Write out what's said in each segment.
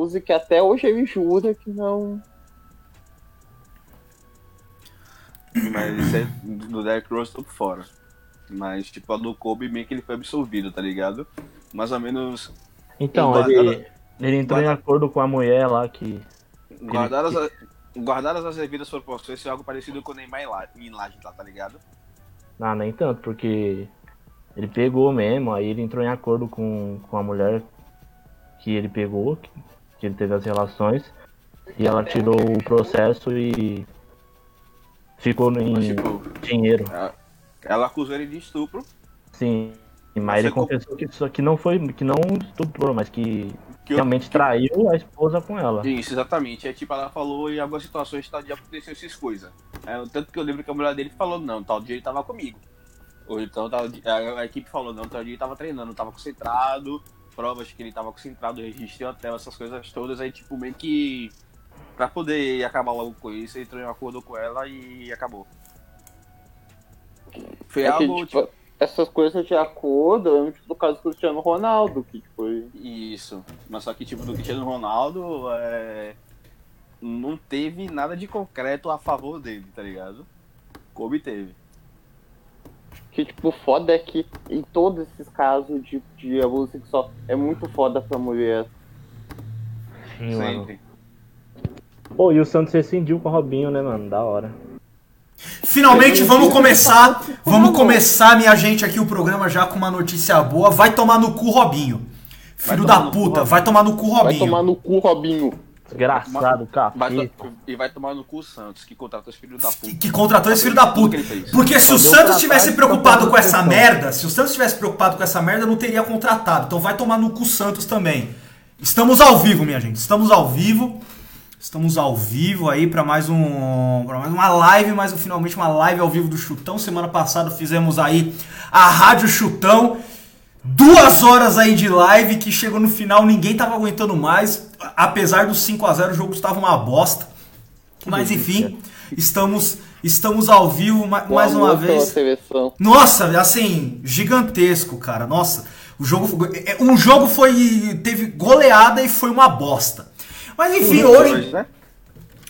Rose, que até hoje ele jura que não. Mas isso é do Derrick Rose tô por fora. Mas, tipo, a do Kobe meio que ele foi absorvido, tá ligado? Mais ou menos. Então, ele, ele entrou em acordo com a mulher lá que. Guardadas, a- guardadas as devidas proporções, isso é algo parecido com o Neymar em Laje lá, tá ligado? Ah, nem tanto, porque ele pegou mesmo, aí ele entrou em acordo com, com a mulher que ele pegou, que, que ele teve as relações, e ela tirou o processo e ficou em tipo, dinheiro. ela acusou ele de estupro. Sim. Mas ele Você com- confessou que isso que não foi, que não estuprou, mas que, Que eu- realmente traiu a esposa com ela. Isso, exatamente. É tipo, ela falou em algumas situações tá, de acontecer essas coisas. É, tanto que eu lembro que a mulher dele falou, não, tal dia ele tava comigo. Ou então tal dia- a, a equipe falou, não, tal dia ele tava treinando, tava concentrado, provas que ele tava concentrado, registro hotel, essas coisas todas, aí tipo, meio que pra poder acabar logo com isso, ele entrou em acordo com ela e acabou. Foi É que, algo, tipo, tipo, essas coisas de acordo, eu lembro do caso do Cristiano Ronaldo, que tipo, Isso. Mas só que, tipo, do Cristiano Ronaldo, é... não teve nada de concreto a favor dele, tá ligado? Kobe teve. Que tipo, foda é que em todos esses casos de, de abuso sexual é muito foda pra mulher. Sim, mano. Sempre. Pô, e o Santos rescindiu com o Robinho, né, mano? Da hora. Finalmente vamos começar. Vamos começar, minha gente, aqui o programa já com uma notícia boa. Vai tomar no cu, Robinho. Filho da cu, puta, vai tomar no cu, Vai Robinho. tomar no cu, Robinho. Desgraçado, capeta. to- E vai tomar no cu o Santos, que contratou os filhos da Que, puta. que contratou esse filho da puta. Porque se o Santos pra tivesse preocupado com essa pra merda, se o Santos tivesse preocupado com essa merda, não teria contratado. Então vai tomar no cu Santos também. Estamos ao vivo, minha gente. Estamos ao vivo. Estamos ao vivo aí para mais um para mais uma live, mais um, finalmente uma live ao vivo do Chutão. Semana passada fizemos aí a Rádio Chutão. Duas horas aí de live que chegou no final, ninguém tava aguentando mais. Apesar do 5 a 0 o jogo estava uma bosta. Mas enfim, estamos estamos ao vivo ma- O mais uma vez. Nossa, assim, gigantesco, cara. Nossa, o jogo foi- é, um jogo foi teve goleada e foi uma bosta. Mas enfim, hoje Hoje, né?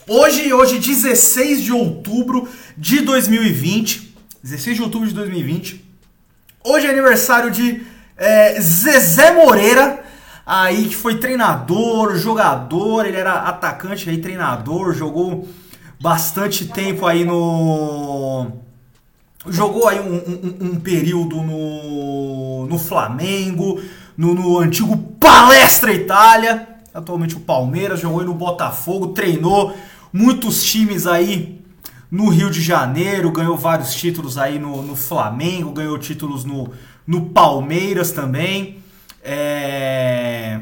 Hoje, hoje, 16 de outubro de 2020. 16 de outubro de 2020. Hoje é aniversário de é, Zezé Moreira. Aí que foi treinador, jogador, ele era atacante aí, treinador, jogou bastante tempo aí no. Jogou aí um, um- um período no, no Flamengo, no, no antigo Palestra Itália, atualmente o Palmeiras, jogou aí no Botafogo, treinou muitos times aí no Rio de Janeiro, ganhou vários títulos aí no, no Flamengo, ganhou títulos no, no Palmeiras também. É,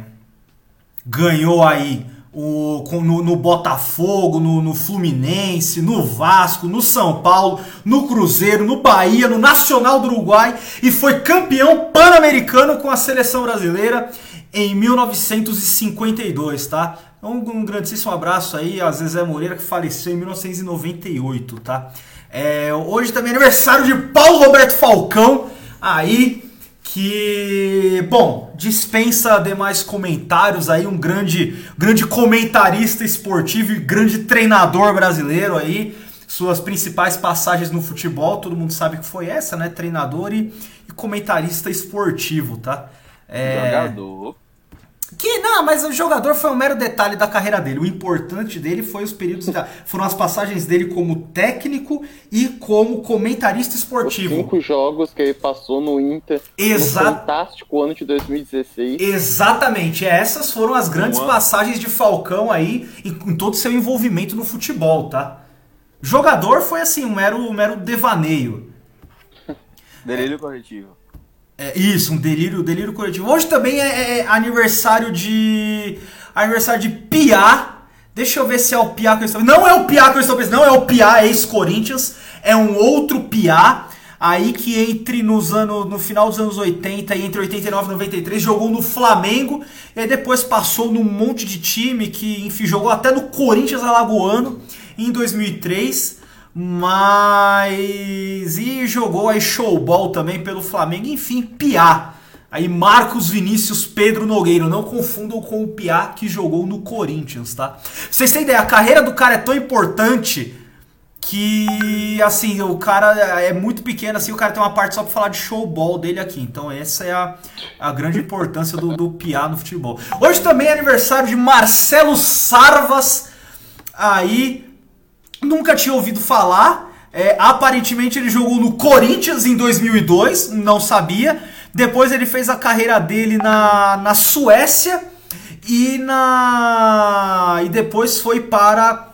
ganhou aí o, no, no Botafogo, no, no Fluminense, no Vasco, no São Paulo, no Cruzeiro, no Bahia, no Nacional do Uruguai e foi campeão pan-americano com a seleção brasileira em 1952, tá? Então, um grandíssimo abraço aí a Zezé Moreira que faleceu em 1998, tá? É, hoje também é aniversário de Paulo Roberto Falcão, aí que, bom, dispensa demais comentários aí, um grande, grande comentarista esportivo e grande treinador brasileiro aí, suas principais passagens no futebol, todo mundo sabe que foi essa, né? Treinador e, e comentarista esportivo, tá? É, Jogador. Que não, mas o jogador foi um mero detalhe da carreira dele. O importante dele foi os períodos, da- foram as passagens dele como técnico e como comentarista Os esportivo. cinco jogos que ele passou no Inter Exa- no fantástico ano de 2016. Exatamente, essas foram as grandes Um ano. passagens de Falcão aí em, em todo o seu envolvimento no futebol, tá? Jogador foi assim, um mero, um mero devaneio. Delírio coletivo. É, isso, um delírio, delírio coletivo. Hoje também é, é aniversário de. Aniversário de Piá. Deixa eu ver se é o Piá que eu estou Não é o Piá que eu estou pensando, não é o Piá, ex-Corinthians. É um outro Piá. Aí que entre nos anos. No final dos anos 80 e entre 89 e 93 jogou no Flamengo. E aí depois passou num monte de time que, enfim, jogou até no Corinthians Alagoano em 2003. Mas. E jogou aí showball também pelo Flamengo. Enfim, Piá. Aí Marcos Vinícius Pedro Nogueiro, não confundam com o Piá que jogou no Corinthians, tá? Vocês têm ideia, a carreira do cara é tão importante que, assim, o cara é muito pequeno, assim, o cara tem uma parte só pra falar de showball dele aqui. Então essa é a, a grande importância do, do Piá no futebol. Hoje também é aniversário de Marcelo Sarvas, aí nunca tinha ouvido falar. É, aparentemente ele jogou no Corinthians em 2002, não sabia. Depois ele fez a carreira dele na, na Suécia e na e depois foi para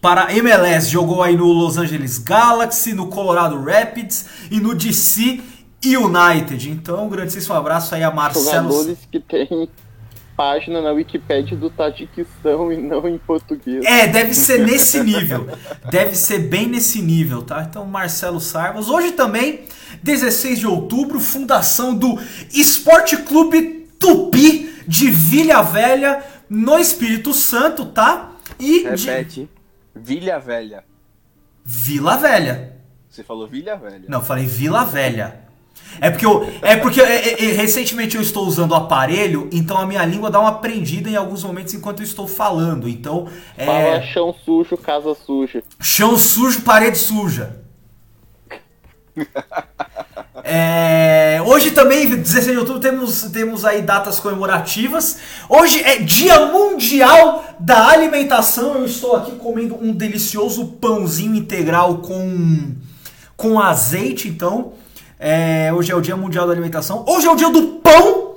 para MLS, jogou aí no Los Angeles Galaxy, no Colorado Rapids e no DC United. Então, um grandíssimo abraço aí a Marcelo. Jogadores que tem página na Wikipédia do Tadiquistão e não em português. É, deve ser nesse nível. Deve ser bem nesse nível, tá? Então, Marcelo Sarvas. Hoje também, 16 de outubro, fundação do Esporte Clube Tupi de Vilha Velha, no Espírito Santo, tá? E de Repete. Vilha Velha. Vila Velha. Você falou Vilha Velha. Não, eu falei Vila Velha. É porque, eu, é porque é, é, é, recentemente eu estou usando o aparelho, então a minha língua dá uma prendida em alguns momentos enquanto eu estou falando. Então, Fala é, chão sujo, casa suja. chão sujo, parede suja. É, hoje também, 16 de outubro, temos, temos aí datas comemorativas. Hoje é Dia Mundial da Alimentação. Eu estou aqui comendo um delicioso pãozinho integral com, com azeite, então. É, hoje é o Dia Mundial da Alimentação. Hoje é o dia do pão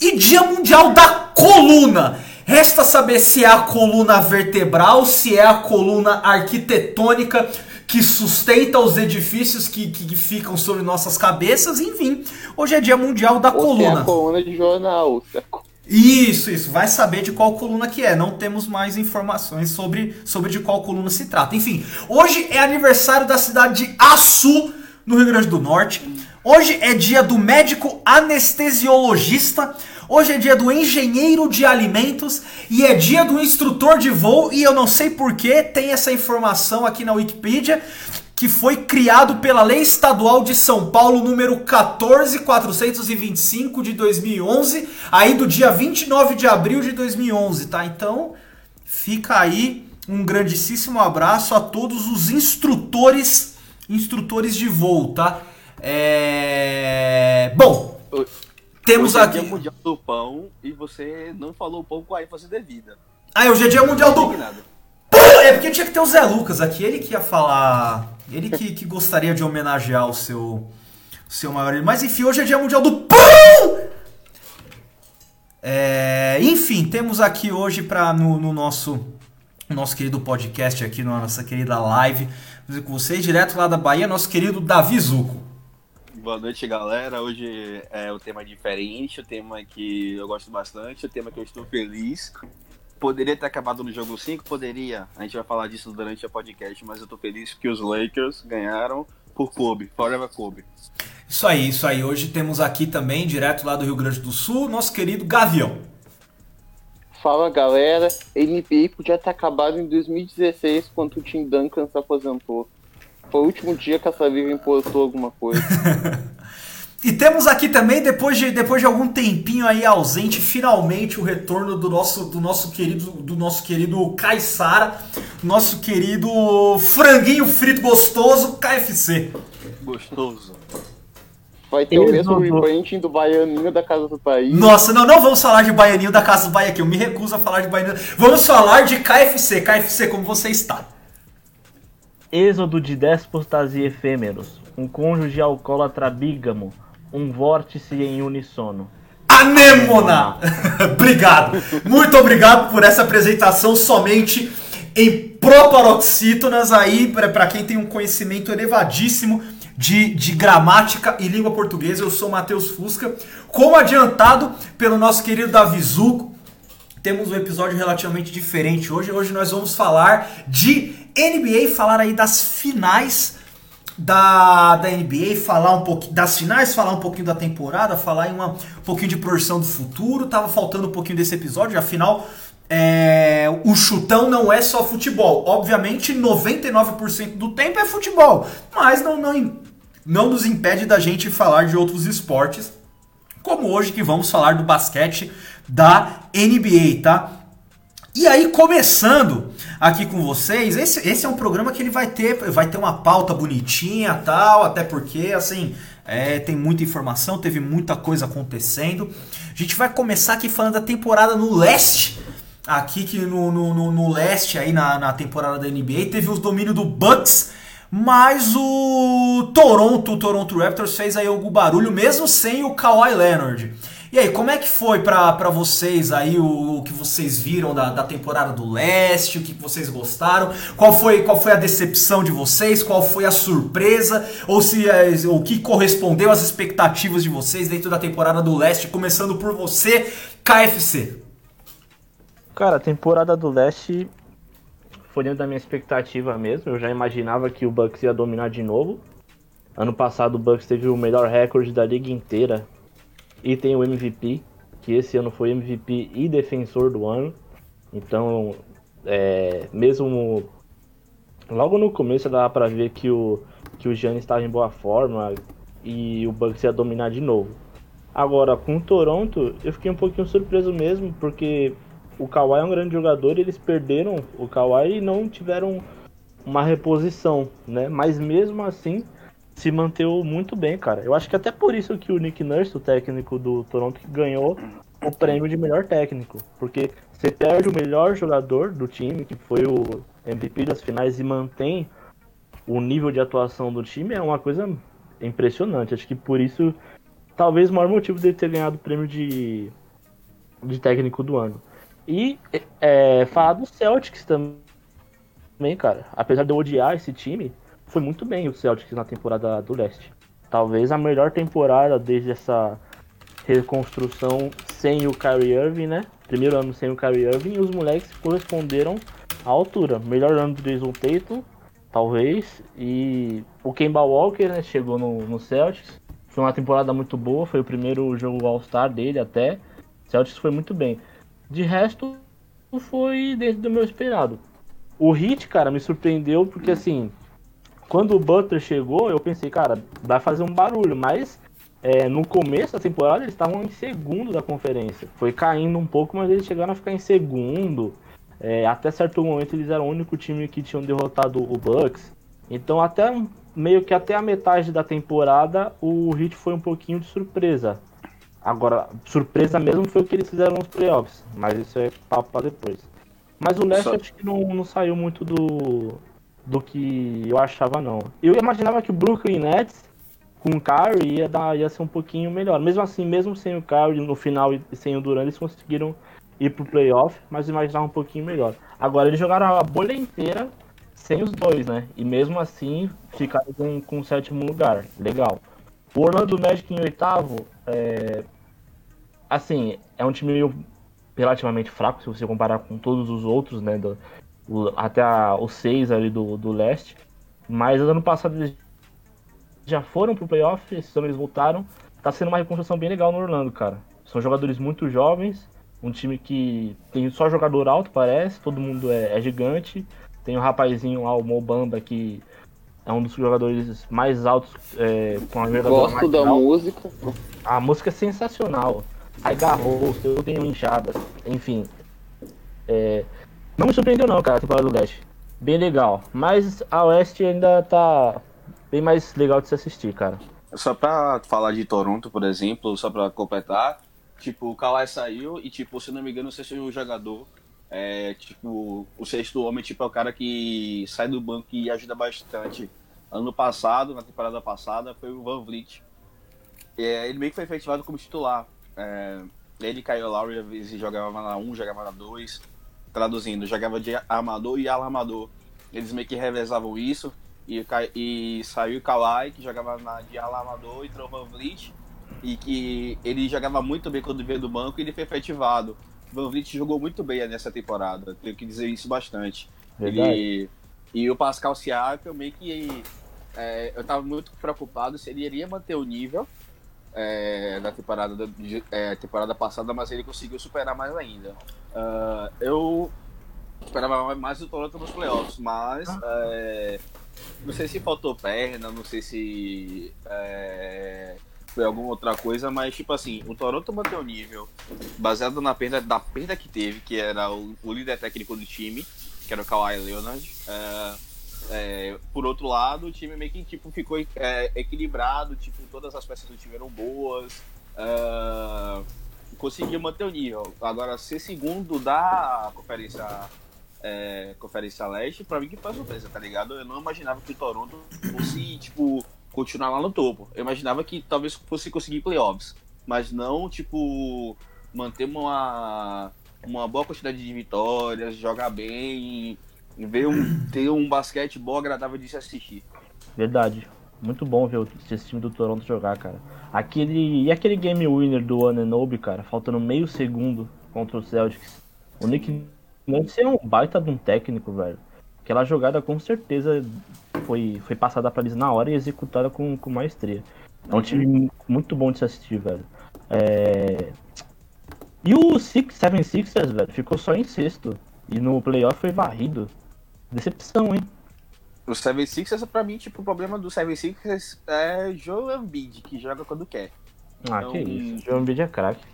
e Dia Mundial da Coluna. Resta saber se é a coluna vertebral, se é a coluna arquitetônica que sustenta os edifícios que, que, que ficam sobre nossas cabeças. Enfim, hoje é Dia Mundial da Ou se é Coluna. a coluna de jornal. é co- Isso, isso. Vai saber de qual coluna que é. Não temos mais informações sobre, sobre de qual coluna se trata. Enfim, hoje é aniversário da cidade de Açu, no Rio Grande do Norte. Hoje é dia do médico anestesiologista. Hoje é dia do engenheiro de alimentos e é dia do instrutor de voo. E eu não sei porquê, tem essa informação aqui na Wikipedia que foi criado pela Lei Estadual de São Paulo, número 14425 de 2011, aí do dia 29 de abril de 2011, tá? Então, fica aí um grandíssimo abraço a todos os instrutores, instrutores de voo, tá? É... Bom, temos Hoje é aqui... Dia Mundial do Pão e você não falou o pão com a ênfase devida. Ah, hoje é dia mundial do... É porque tinha que ter o Zé Lucas aqui, ele que ia falar. Ele que, que gostaria de homenagear o seu, o seu maior. Mas enfim, hoje é dia mundial do pão! É, enfim, temos aqui hoje para no, no nosso no nosso querido podcast aqui, na nossa querida live, com vocês, direto lá da Bahia, nosso querido Davi Zuco. Boa noite, galera. Hoje é o tema diferente, o tema que eu gosto bastante, o tema que eu estou feliz. Poderia ter acabado no jogo 5? Poderia. A gente vai falar disso durante o podcast, mas eu tô feliz que os Lakers ganharam por Kobe. Forever Kobe. Isso aí, isso aí. Hoje temos aqui também, direto lá do Rio Grande do Sul, nosso querido Gavião. Fala galera, NBA podia ter acabado em 2016 quando o Tim Duncan se aposentou. Foi o último dia que essa liga importou alguma coisa. E temos aqui também, depois de, depois de algum tempinho aí ausente, finalmente o retorno do nosso, do nosso querido do nosso querido Caissara, nosso querido franguinho frito gostoso KFC. Gostoso. Vai ter o mesmo rebranding do Baianinho da Casa do País. Nossa, não, não vamos falar de Baianinho da Casa do Bahia aqui, eu me recuso a falar de Baianinho. Vamos falar de KFC. KFC, como você está? Êxodo de déspotas e efêmeros, um cônjuge alcoólatra bígamo, um vórtice em unissono. Anêmona! obrigado. Muito obrigado por essa apresentação somente em proparoxítonas aí, para quem tem um conhecimento elevadíssimo de, de gramática e língua portuguesa. Eu sou Matheus Fusca. Como adiantado pelo nosso querido Davi Zuco, temos um episódio relativamente diferente hoje. Hoje nós vamos falar de NBA, falar aí das finais da, da NBA, falar um pouquinho das finais, falar um pouquinho da temporada, falar em uma, um pouquinho de projeção do futuro. Tava faltando um pouquinho desse episódio, afinal, é, o chutão não é só futebol. Obviamente, 99% do tempo é futebol, mas não, não, não nos impede da gente falar de outros esportes como hoje que vamos falar do basquete da NBA, tá? E aí, começando aqui com vocês, esse, esse é um programa que ele vai ter, vai ter uma pauta bonitinha tal, até porque, assim, é, tem muita informação, teve muita coisa acontecendo. A gente vai começar aqui falando da temporada no leste. Aqui que no, no, no, leste, aí na, na temporada da NBA, teve os domínios do Bucks, mas o Toronto, o Toronto Raptors fez aí algum barulho, mesmo sem o Kawhi Leonard. E aí, como é que foi pra vocês aí o, o que vocês viram da, da temporada do leste, o que vocês gostaram? Qual foi, qual foi a decepção de vocês? Qual foi a surpresa? Ou se é, o que correspondeu às expectativas de vocês dentro da temporada do leste? Começando por você, KFC. Cara, a temporada do leste foi dentro da minha expectativa mesmo. Eu já imaginava que o Bucks ia dominar de novo. Ano passado o Bucks teve o melhor recorde da liga inteira e tem o MVP, que esse ano foi MVP e defensor do ano. Então, é, mesmo logo no começo dava para ver que o que o Giannis estava em boa forma e o Bucks ia dominar de novo. Agora, com o Toronto, eu fiquei um pouquinho surpreso mesmo, porque o Kawhi é um grande jogador e eles perderam o Kawhi e não tiveram uma reposição, né? Mas mesmo assim, se manteve muito bem, cara. Eu acho que até por isso que o Nick Nurse, o técnico do Toronto, ganhou o prêmio de melhor técnico. Porque você perde o melhor jogador do time, que foi o MVP das finais, e mantém o nível de atuação do time, é uma coisa impressionante. Acho que por isso, talvez o maior motivo dele ter ganhado o prêmio de, de técnico do ano. E é, falar do Celtics também, cara. Apesar de eu odiar esse time, foi muito bem o Celtics na temporada do leste. Talvez a melhor temporada desde essa reconstrução sem o Kyrie Irving, né? Primeiro ano sem o Kyrie Irving e os moleques corresponderam à altura. Melhor ano do Jason Tatum, talvez, e o Kemba Walker, né, chegou no, no Celtics. Foi uma temporada muito boa, foi o primeiro jogo All-Star dele até. Celtics foi muito bem. De resto, foi dentro do meu esperado. O Hit, cara, me surpreendeu porque assim, quando o Butler chegou, eu pensei, cara, vai fazer um barulho, mas é, no começo da temporada eles estavam em segundo da conferência. Foi caindo um pouco, mas eles chegaram a ficar em segundo. É, até certo momento eles eram o único time que tinham derrotado o Bucks. Então até meio que até a metade da temporada o Heat foi um pouquinho de surpresa. Agora, surpresa mesmo foi o que eles fizeram nos playoffs, mas isso é papo pra depois. Mas o Leste Só... acho que não, não saiu muito do, do que eu achava, não. Eu imaginava que o Brooklyn Nets com o Kyrie ia, dar, ia ser um pouquinho melhor. Mesmo assim, mesmo sem o Kyrie no final e sem o Durant, eles conseguiram ir pro playoff, mas imaginava um pouquinho melhor. Agora, eles jogaram a bolha inteira sem os dois, né? E mesmo assim, ficaram com, com o sétimo lugar. Legal. O Orlando Magic em oitavo, é... assim, é um time relativamente fraco se você comparar com todos os outros, né? Do, o, até a, os seis ali do, do leste. Mas ano passado eles já foram pro playoff, esse ano eles voltaram. Tá sendo uma reconstrução bem legal no Orlando, cara. São jogadores muito jovens, um time que tem só jogador alto, parece, todo mundo é, é gigante. Tem o um rapazinho lá, o Mobamba, que é um dos jogadores mais altos é, com a Gosto da alta. música. A música é sensacional. Aí garrou, eu tenho inchadas, enfim. É, não me surpreendeu não, cara, a temporada do Leste. Bem legal. Mas a Oeste ainda tá bem mais legal de se assistir, cara. Só pra falar de Toronto, por exemplo, só pra completar, tipo, o Kawhi saiu e, tipo, se não me engano, você o jogador, é, tipo, o sexto homem, tipo, é o cara que sai do banco e ajuda bastante. Ano passado, na temporada passada, foi o Van Vliet. É, ele meio que foi efetivado como titular. É, ele e Lowry às vezes jogava na 1, jogava na 2 traduzindo, jogava de armador e alarmador. Eles meio que revezavam isso. E, e saiu o Kawhi, que jogava na, de alarmador, e o Van Vliet. E que ele jogava muito bem quando veio do banco e ele foi efetivado. Van Vliet jogou muito bem nessa temporada, tenho que dizer isso bastante. Ele, e o Pascal Siakam meio que... É, eu tava muito preocupado se ele iria manter o nível é, da temporada, é, temporada passada, mas ele conseguiu superar mais ainda. Uh, eu esperava mais o Toronto nos playoffs, mas é, não sei se faltou perna, não sei se é, foi alguma outra coisa, mas tipo assim, o Toronto manteve o nível baseado na perda da perda que teve, que era o, o líder técnico do time, que era o Kawhi Leonard. É, é, por outro lado, o time meio que tipo, ficou é, equilibrado, tipo, todas as peças do time eram boas. Uh, conseguiu manter o nível. Agora, ser segundo da conferência, é, conferência Leste, pra mim que foi surpresa, tá ligado? Eu não imaginava que o Toronto fosse, tipo, continuar lá no topo. Eu imaginava que talvez fosse conseguir playoffs, mas não, tipo, manter uma, uma boa quantidade de vitórias, jogar bem, ver um, ter um basquete bom, agradável de se assistir. Verdade. Muito bom ver esse time do Toronto jogar, cara. Aquele. E aquele game winner do Ananobi, cara, faltando meio segundo contra o Celtics. O Nick Nurse é um baita de um técnico, velho. Aquela jogada com certeza foi, foi passada para eles na hora e executada com, com maestria. É um uhum. time muito bom de se assistir, velho. É... E o Six, Seven Sixers, velho, ficou só em sexto. E no playoff foi varrido. Decepção, hein? O 76ers, pra mim, tipo, o problema do 76ers é Joe Embiid, que joga quando quer. Ah, então, que isso. Joe Embiid é craque.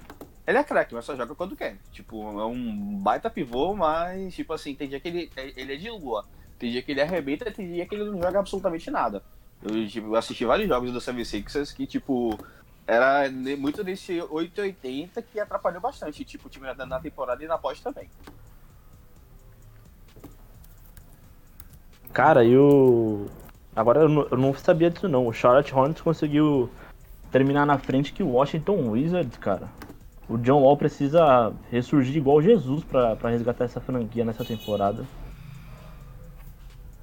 Ele é craque, mas só joga quando quer. Tipo, é um baita pivô, mas, tipo assim, tem dia que ele, ele é de lua. Tem dia que ele arrebenta, tem dia que ele não joga absolutamente nada. Eu, tipo, assisti vários jogos do 76ers que, tipo, era muito desse 880 que atrapalhou bastante, tipo, o time na temporada e na pós também. Cara, e o. Agora eu não, eu não sabia disso não. O Charlotte Hornets conseguiu terminar na frente que o Washington Wizards, cara. O John Wall precisa ressurgir igual Jesus para resgatar essa franquia nessa temporada.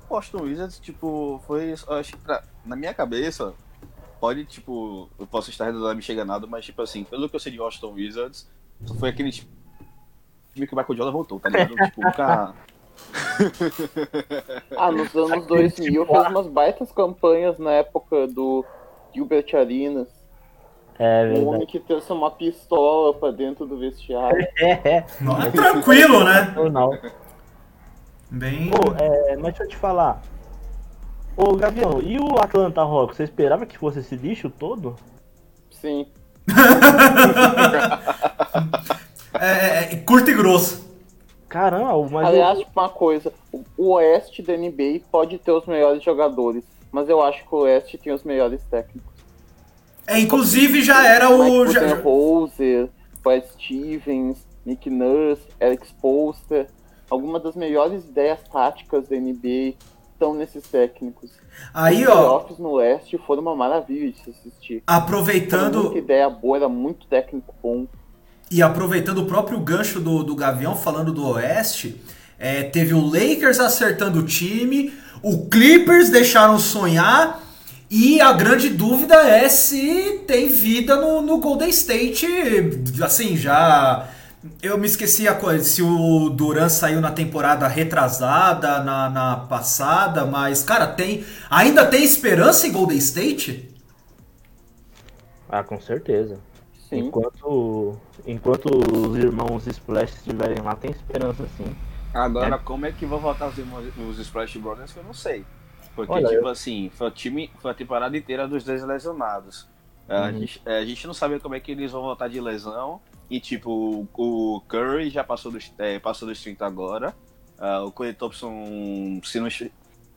O Washington Wizards, tipo, foi. Acho que pra, na minha cabeça, pode, tipo, eu posso estar redondando me nada, mas, tipo assim, pelo que eu sei de Washington Wizards, foi aquele tipo, time que o Michael Jordan voltou, tá ligado? tipo, nunca. ah, nos anos 2000 fez umas baitas campanhas na época do Gilbert Arenas. É, um homem que trouxe uma pistola pra dentro do vestiário. É, Não é tranquilo, né? Não. Bem. Pô, é, mas deixa eu te falar. Ô, Gavião, e o Atlanta Rock? Você esperava que fosse esse lixo todo? Sim. é, é, é curto e grosso. Caramba, mas. Aliás, tipo, uma coisa: o Oeste da NBA pode ter os melhores jogadores, mas eu acho que o Oeste tem os melhores técnicos. É, inclusive já era o. Mike já... Rose, Brad Stevens, Nick Nurse, Eric Spoelstra. Algumas das melhores ideias táticas da NBA estão nesses técnicos. Aí, Os ó. Os no Oeste foram uma maravilha de se assistir. Aproveitando. Era muita ideia boa, era muito técnico bom. E aproveitando o próprio gancho do, do Gavião, falando do Oeste, é, teve o Lakers acertando o time, o Clippers deixaram sonhar, e a grande dúvida é se tem vida no, no Golden State. Assim, já. Eu me esqueci a coisa, se o Duran saiu na temporada retrasada, na, na passada, mas, cara, tem. Ainda tem esperança em Golden State? Ah, com certeza. Sim. Enquanto, enquanto os irmãos Splash estiverem lá, tem esperança sim. Agora, é. como é que vão voltar os, irmãos, os Splash Brothers, eu não sei. Porque, Olha, tipo eu... assim, foi, o time, foi a temporada inteira dos dois lesionados. Uhum. A, gente, é, a gente não sabe como é que eles vão voltar de lesão. E, tipo, o Curry já passou dos, é, passou dos 30 agora. Uh, o Clay Thompson, se não,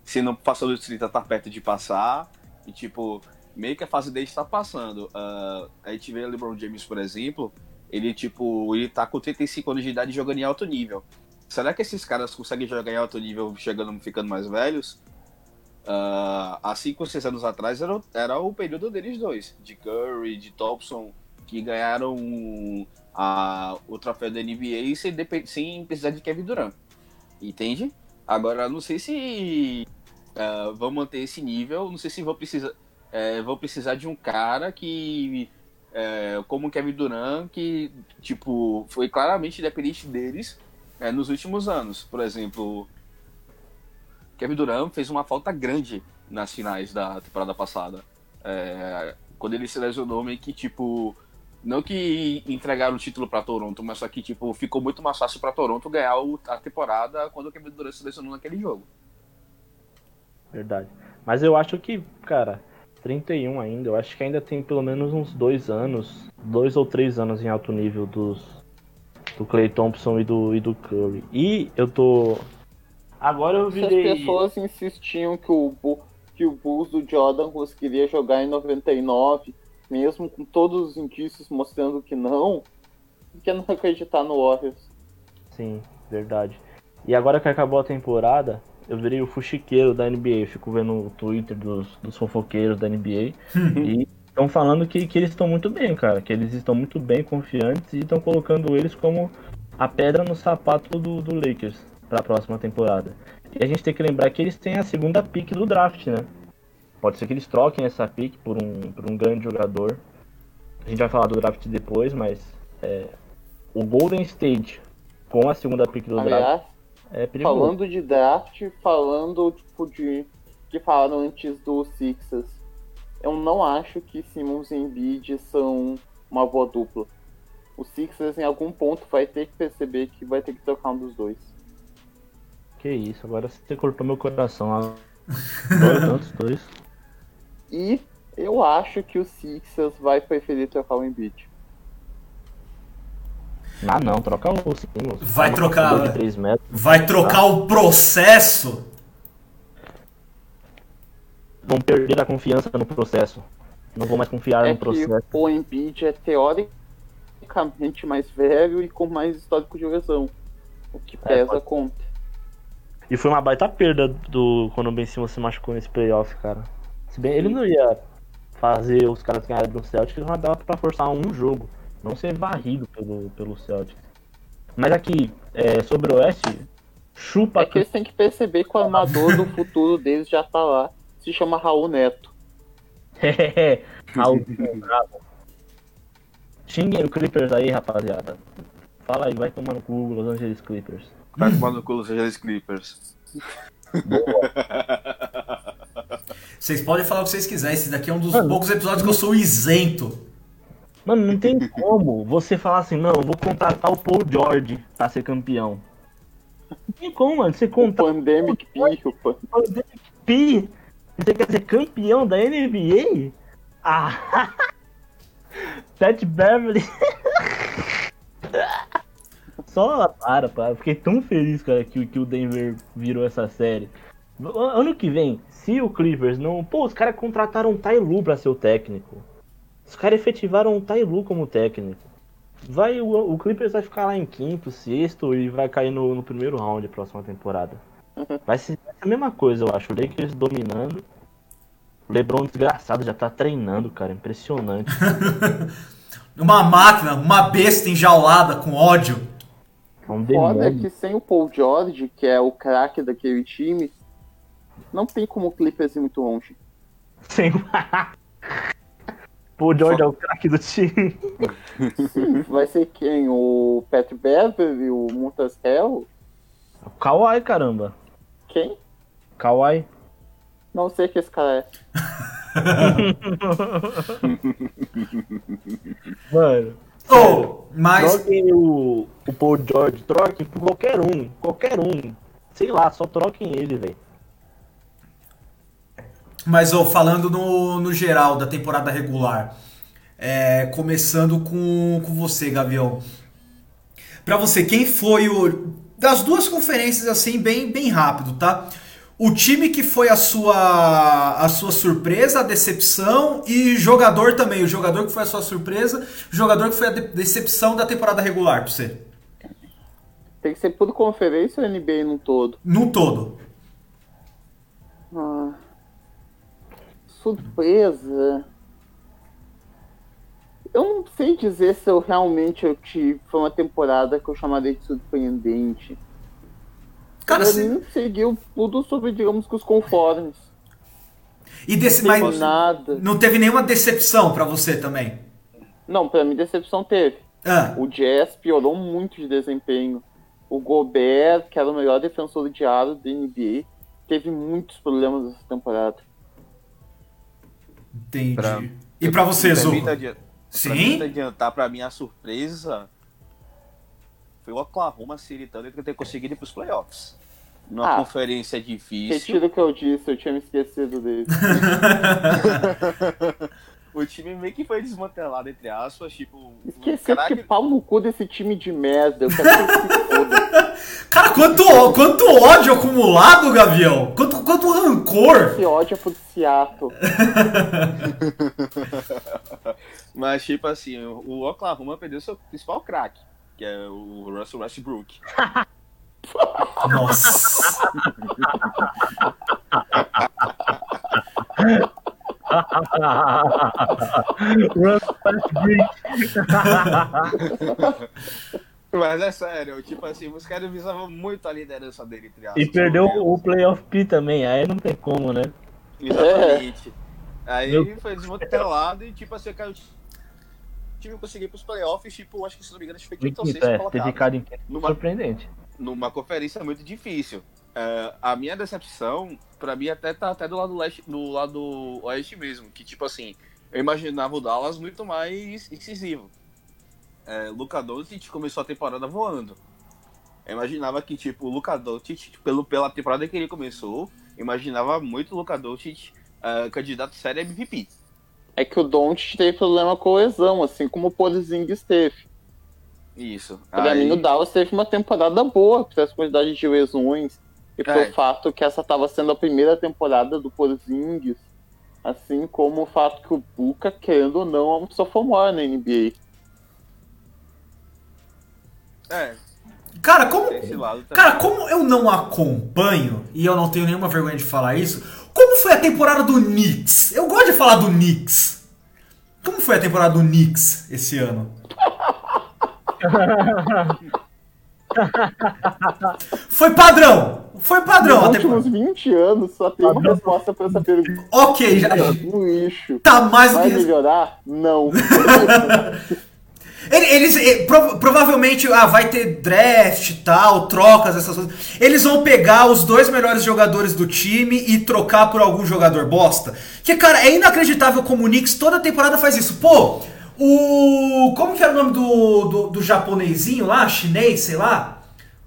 se não passou dos 30, tá perto de passar. E, tipo, meio que a fase dele está passando. Uh, a gente vê o LeBron James, por exemplo, ele tipo, ele tá com 35 anos de idade jogando em alto nível. Será que esses caras conseguem jogar em alto nível chegando, ficando mais velhos? Uh, há 5 ou 6 anos atrás era, era o período deles dois, de Curry, de Thompson, que ganharam a, o troféu da NBA sem, sem precisar de Kevin Durant. Entende? Agora, não sei se uh, vão manter esse nível, não sei se vão precisar é, vão precisar de um cara que, é, como Kevin Durant, que tipo, foi claramente dependente deles é, nos últimos anos. Por exemplo, Kevin Durant fez uma falta grande nas finais da temporada passada. É, quando ele se lesionou, meio que tipo. Não que entregaram o título para Toronto, mas só que tipo, ficou muito mais fácil para Toronto ganhar a temporada quando o Kevin Durant se lesionou naquele jogo. Verdade. Mas eu acho que, cara, 31 ainda. Eu acho que ainda tem pelo menos uns dois anos, dois ou três anos em alto nível dos do Clay Thompson e do, e do Curry. E eu tô. Agora eu Se as virei. pessoas insistiam que o, que o Bulls do Jordan conseguiria jogar em 99, mesmo com todos os indícios mostrando que não, por que não acreditar no Warriors? Sim, verdade. E agora que acabou a temporada, eu virei o fuxiqueiro da NBA. Eu fico vendo o Twitter dos, dos fofoqueiros da NBA. e estão falando que, que eles estão muito bem, cara. Que eles estão muito bem, confiantes, e estão colocando eles como a pedra no sapato do, do Lakers para a próxima temporada. E a gente tem que lembrar que eles têm a segunda pick do draft, né? Pode ser que eles troquem essa pick por um, por um grande jogador. A gente vai falar do draft depois, mas é, o Golden State com a segunda pick do draft Aliás, é perigoso. falando de draft, falando tipo de que falaram antes do Sixers, eu não acho que Simmons e Embiid são uma boa dupla. O Sixers em algum ponto vai ter que perceber que vai ter que trocar um dos dois. Que isso, agora você cortou meu coração. Adoro tantos dois. E eu acho que o Sixers vai preferir trocar o Embiid. Ah não, troca o Simmons. Vai trocar, corrida de 3 metros. Vai trocar o processo? Vão perder a confiança no processo. Não vou mais confiar É no que processo. o Embiid é teoricamente mais velho e com mais histórico de lesão. O que É, pesa pode- conta. E foi uma baita perda do quando o Ben Simmons se machucou nesse playoff, cara. Se bem ele não ia fazer os caras ganharem do Celtics, mas dava pra forçar um jogo. Não ser varrido pelo, pelo Celtics. Mas aqui, é, sobre o Oeste, chupa É que eles têm que perceber que o armador do futuro deles já tá lá. Se chama Raul Neto. É, Raul, bravo. Xinguem o Clippers aí, rapaziada. Fala aí, vai tomar no cu Los Angeles Clippers. Vai tomar no cu Los Angeles Clippers. Vocês podem falar o que vocês quiserem. Esse daqui é um dos poucos episódios que eu sou isento. Mano, não tem como você falar assim, não, eu vou contratar o Paul George pra ser campeão. Não tem como, mano. Você contrata Pandemic pô. o P. Você quer ser campeão da NBA? Ah! Pat Beverly. Só para, para. Fiquei tão feliz, cara, que, que o Denver virou essa série. Ano que vem, se o Clippers não. Pô, os caras contrataram o Tai Lu pra ser o técnico. Os caras efetivaram o Tai Lu como técnico. Vai, o, o Clippers vai ficar lá em quinto, sexto e vai cair no, no primeiro round da próxima temporada. Vai ser a mesma coisa, eu acho. O Lakers dominando. O LeBron desgraçado já tá treinando, cara. Impressionante. Uma máquina, uma besta enjaulada com ódio. É um Foda é que sem o Paul George, que é o craque daquele time, não tem como o Clippers ir muito longe. Sem o George é o craque do time. Sim, vai ser quem? O Pat Beverly, o Mutas Hell? O Kawhi, caramba. Quem? Kawhi. Não sei que esse cara é. Mano, Oh, mas troquem o, o Paul George, troquem por qualquer um. Qualquer um. Sei lá, só troquem ele, velho. Mas ô, falando no, no geral da temporada regular, é, começando com, com você, Gavião. Pra você, quem foi o. Das duas conferências, assim, bem, bem rápido, tá? O time que foi a sua, a sua surpresa, a decepção e jogador também. O jogador que foi a sua surpresa, o jogador que foi a de- decepção da temporada regular pra você. Tem que ser por conferência ou NBA no todo? Num todo. Ah, surpresa. Eu não sei dizer se eu realmente eu tive. Foi uma temporada que eu chamaria de surpreendente. Cara, mim seguiu tudo sobre, digamos que os conformes. E desse, Não mas nada. não teve nenhuma decepção pra você também. Não, pra mim decepção teve. Ah, O Jazz piorou muito de desempenho. O Gobert, que era o melhor defensor de aro da NBA, teve muitos problemas nessa temporada. entendi. Pra- E pra você, Pra mim, Zuko? tá adi- Pra Sim? mim, adiantar, pra mim, a surpresa foi o Oklahoma City Thunder ter conseguido ir pros playoffs. Numa Ah. conferência difícil. Retiro o que eu disse, eu tinha me esquecido dele. O time meio que foi desmantelado, entre aspas, tipo. Esqueci caraca, que pau no cu desse time de merda. Eu quero que ele se foda. Cara, quanto, quanto ódio acumulado, Gavião! Quanto, quanto rancor! Esse ódio é pro Seattle. Mas, tipo assim, o Oklahoma perdeu seu principal craque, que é o Russell Westbrook. Nossa! Run. Mas é sério, tipo assim, os caras visavam muito a liderança dele, entre aspas. E perdeu o Playoff P também, aí não tem como, né? Exatamente. Aí Meu- foi desmantelado e, tipo assim, cara, o time conseguiu ir pros playoffs, tipo, acho que se não me engano, acho que foi quinto ou sexto é, ter colocado. ficado em quinto Numa- surpreendente. Numa conferência muito difícil. É, a minha decepção, pra mim, até tá até do lado leste, do lado oeste mesmo, que tipo assim, eu imaginava o Dallas muito mais incisivo. É, Luka Doncic começou a temporada voando. Eu imaginava que tipo o Luka Doncic, pelo pela temporada que ele começou, imaginava muito o Luka Doncic é, candidato sério MVP. É que o Don't teve problema com lesão, assim como o Porzingis teve. Isso. Pra Aí- mim, o Dallas teve uma temporada boa, pelas quantidades de lesões e pelo É. fato que essa estava sendo a primeira temporada do Porzingis, assim como o fato que o Buca, querendo ou não, é um sophomore na NBA. É, Cara, como. Cara, como eu não acompanho, e eu não tenho nenhuma vergonha de falar isso, como foi a temporada do Knicks? Eu gosto de falar do Knicks. Como foi a temporada do Knicks esse ano? foi padrão! Foi padrão Nos últimos temporada. 20 anos só tem uma resposta pra essa pergunta. Ok, já, No lixo. tá mais do Vai que. melhorar? Não. Ele- Eles, eh, prov- provavelmente ah, vai ter draft e tal, trocas, essas coisas. Eles vão pegar os dois melhores jogadores do time e trocar por algum jogador bosta. Que, cara, é inacreditável como o Knicks toda temporada faz isso. Pô, o. Como que era o nome do, do, do japonesinho lá? Chinês, sei lá?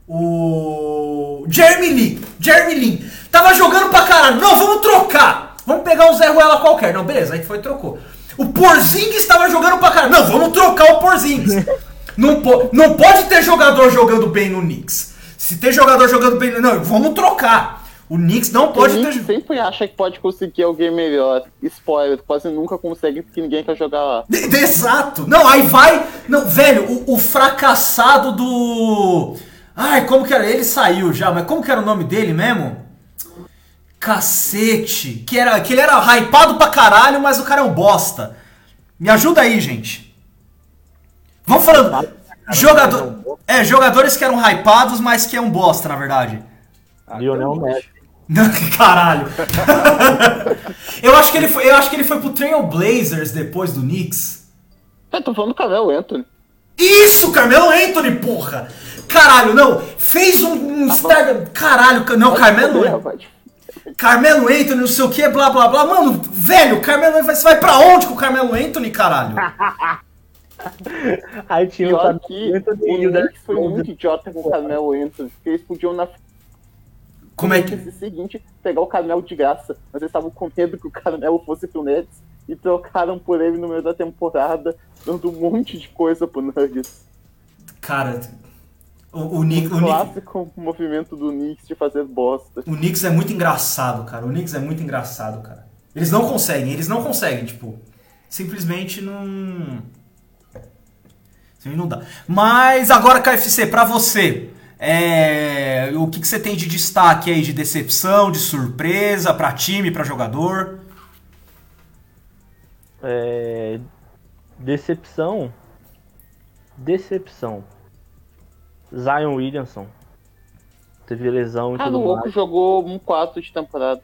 O. Jeremy Lee. Jeremy Lin. Tava jogando pra caralho. Não, vamos trocar. Vamos pegar um Zé Ruela qualquer. Não, beleza, aí foi e trocou. O Porzingis estava jogando pra caralho. Não, vamos trocar o Porzingis. não, po não pode ter jogador jogando bem no Knicks. Se ter jogador jogando bem. Não, vamos trocar. O Knicks não pode o ter. Knicks sempre acha que pode conseguir alguém melhor. Spoiler, quase nunca consegue porque ninguém quer jogar lá. De- de- Exato! Não, aí vai. Não, velho, o, o fracassado do. Ai, como que era? Ele saiu já, mas como que era o nome dele mesmo? Cacete! Que, era, que ele era hypado pra caralho, mas o cara é um bosta. Me ajuda aí, gente. Vamos falando. Jogador, é, jogadores que eram hypados, mas que é um bosta, na verdade. Lionel Messi. Não, Caralho. eu, acho que ele foi, eu acho que ele foi pro Trail Blazers depois do Knicks. Eu tô falando do Carmelo Anthony. Isso, Carmelo Anthony, porra! Caralho, não, fez um, um Instagram. Caralho, ca- não, Carmelo rapaz. Carmelo Anthony, não sei o que, blá blá blá. Mano, velho, Carmelo Anthony, você vai pra onde com o Carmelo Anthony, caralho? Aí tinha o Carmelo Anthony o Knicks foi muito idiota com o Carmelo Anthony, porque eles podiam na Como é que. frente seguinte pegar o Carmelo de graça, mas eles estavam com medo que o Carmelo fosse pro Nets e trocaram por ele no meio da temporada, dando um monte de coisa pro Nuggets. Cara, o, o, Nick, o, Nick, Clássico movimento do Knicks de fazer bosta. o Knicks é muito engraçado, cara. O Knicks é muito engraçado, cara. Eles não conseguem, eles não conseguem, tipo. Simplesmente não. Simplesmente não dá. Mas agora, KFC, pra você. É, o que, que você tem de destaque aí de decepção, de surpresa pra time, pra jogador? É, decepção. Decepção. Zion Williamson. Teve lesão e Ah, tudo o Oco mais. jogou um quarto de temporada.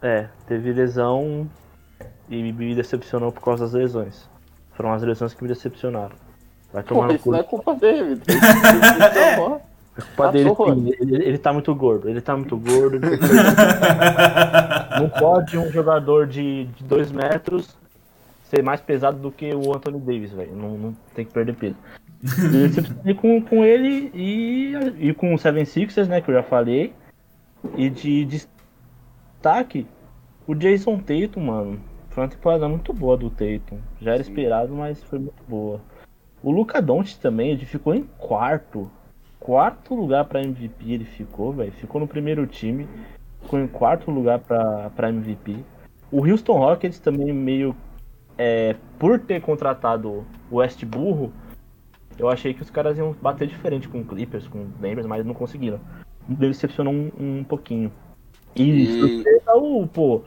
É, teve lesão e me decepcionou por causa das lesões. Foram as lesões que me decepcionaram. Vai tomar Pô, no isso cu. não é culpa dele. É. É culpa dele Cachorro. sim. Ele, ele tá muito gordo. Ele tá muito gordo. ele Não pode um jogador de 2 metros ser mais pesado do que o Anthony Davis, velho. Não, não tem que perder peso. E, com, com ele e, e com o Seven Sixers, né? Que eu já falei. E de destaque, o Jason Tatum, mano. Foi uma temporada muito boa do Tatum. Já era Sim. esperado, mas foi muito boa. O Luca Doncic também, ele ficou em quarto. Quarto lugar pra MVP ele ficou, velho. Ficou no primeiro time. Ficou em quarto lugar pra, pra MVP. O Houston Rockets também meio... É, por ter contratado o Westburro, eu achei que os caras iam bater diferente com o Clippers, com o Denver, mas não conseguiram. Decepcionou um, um pouquinho. E, E- o, pô,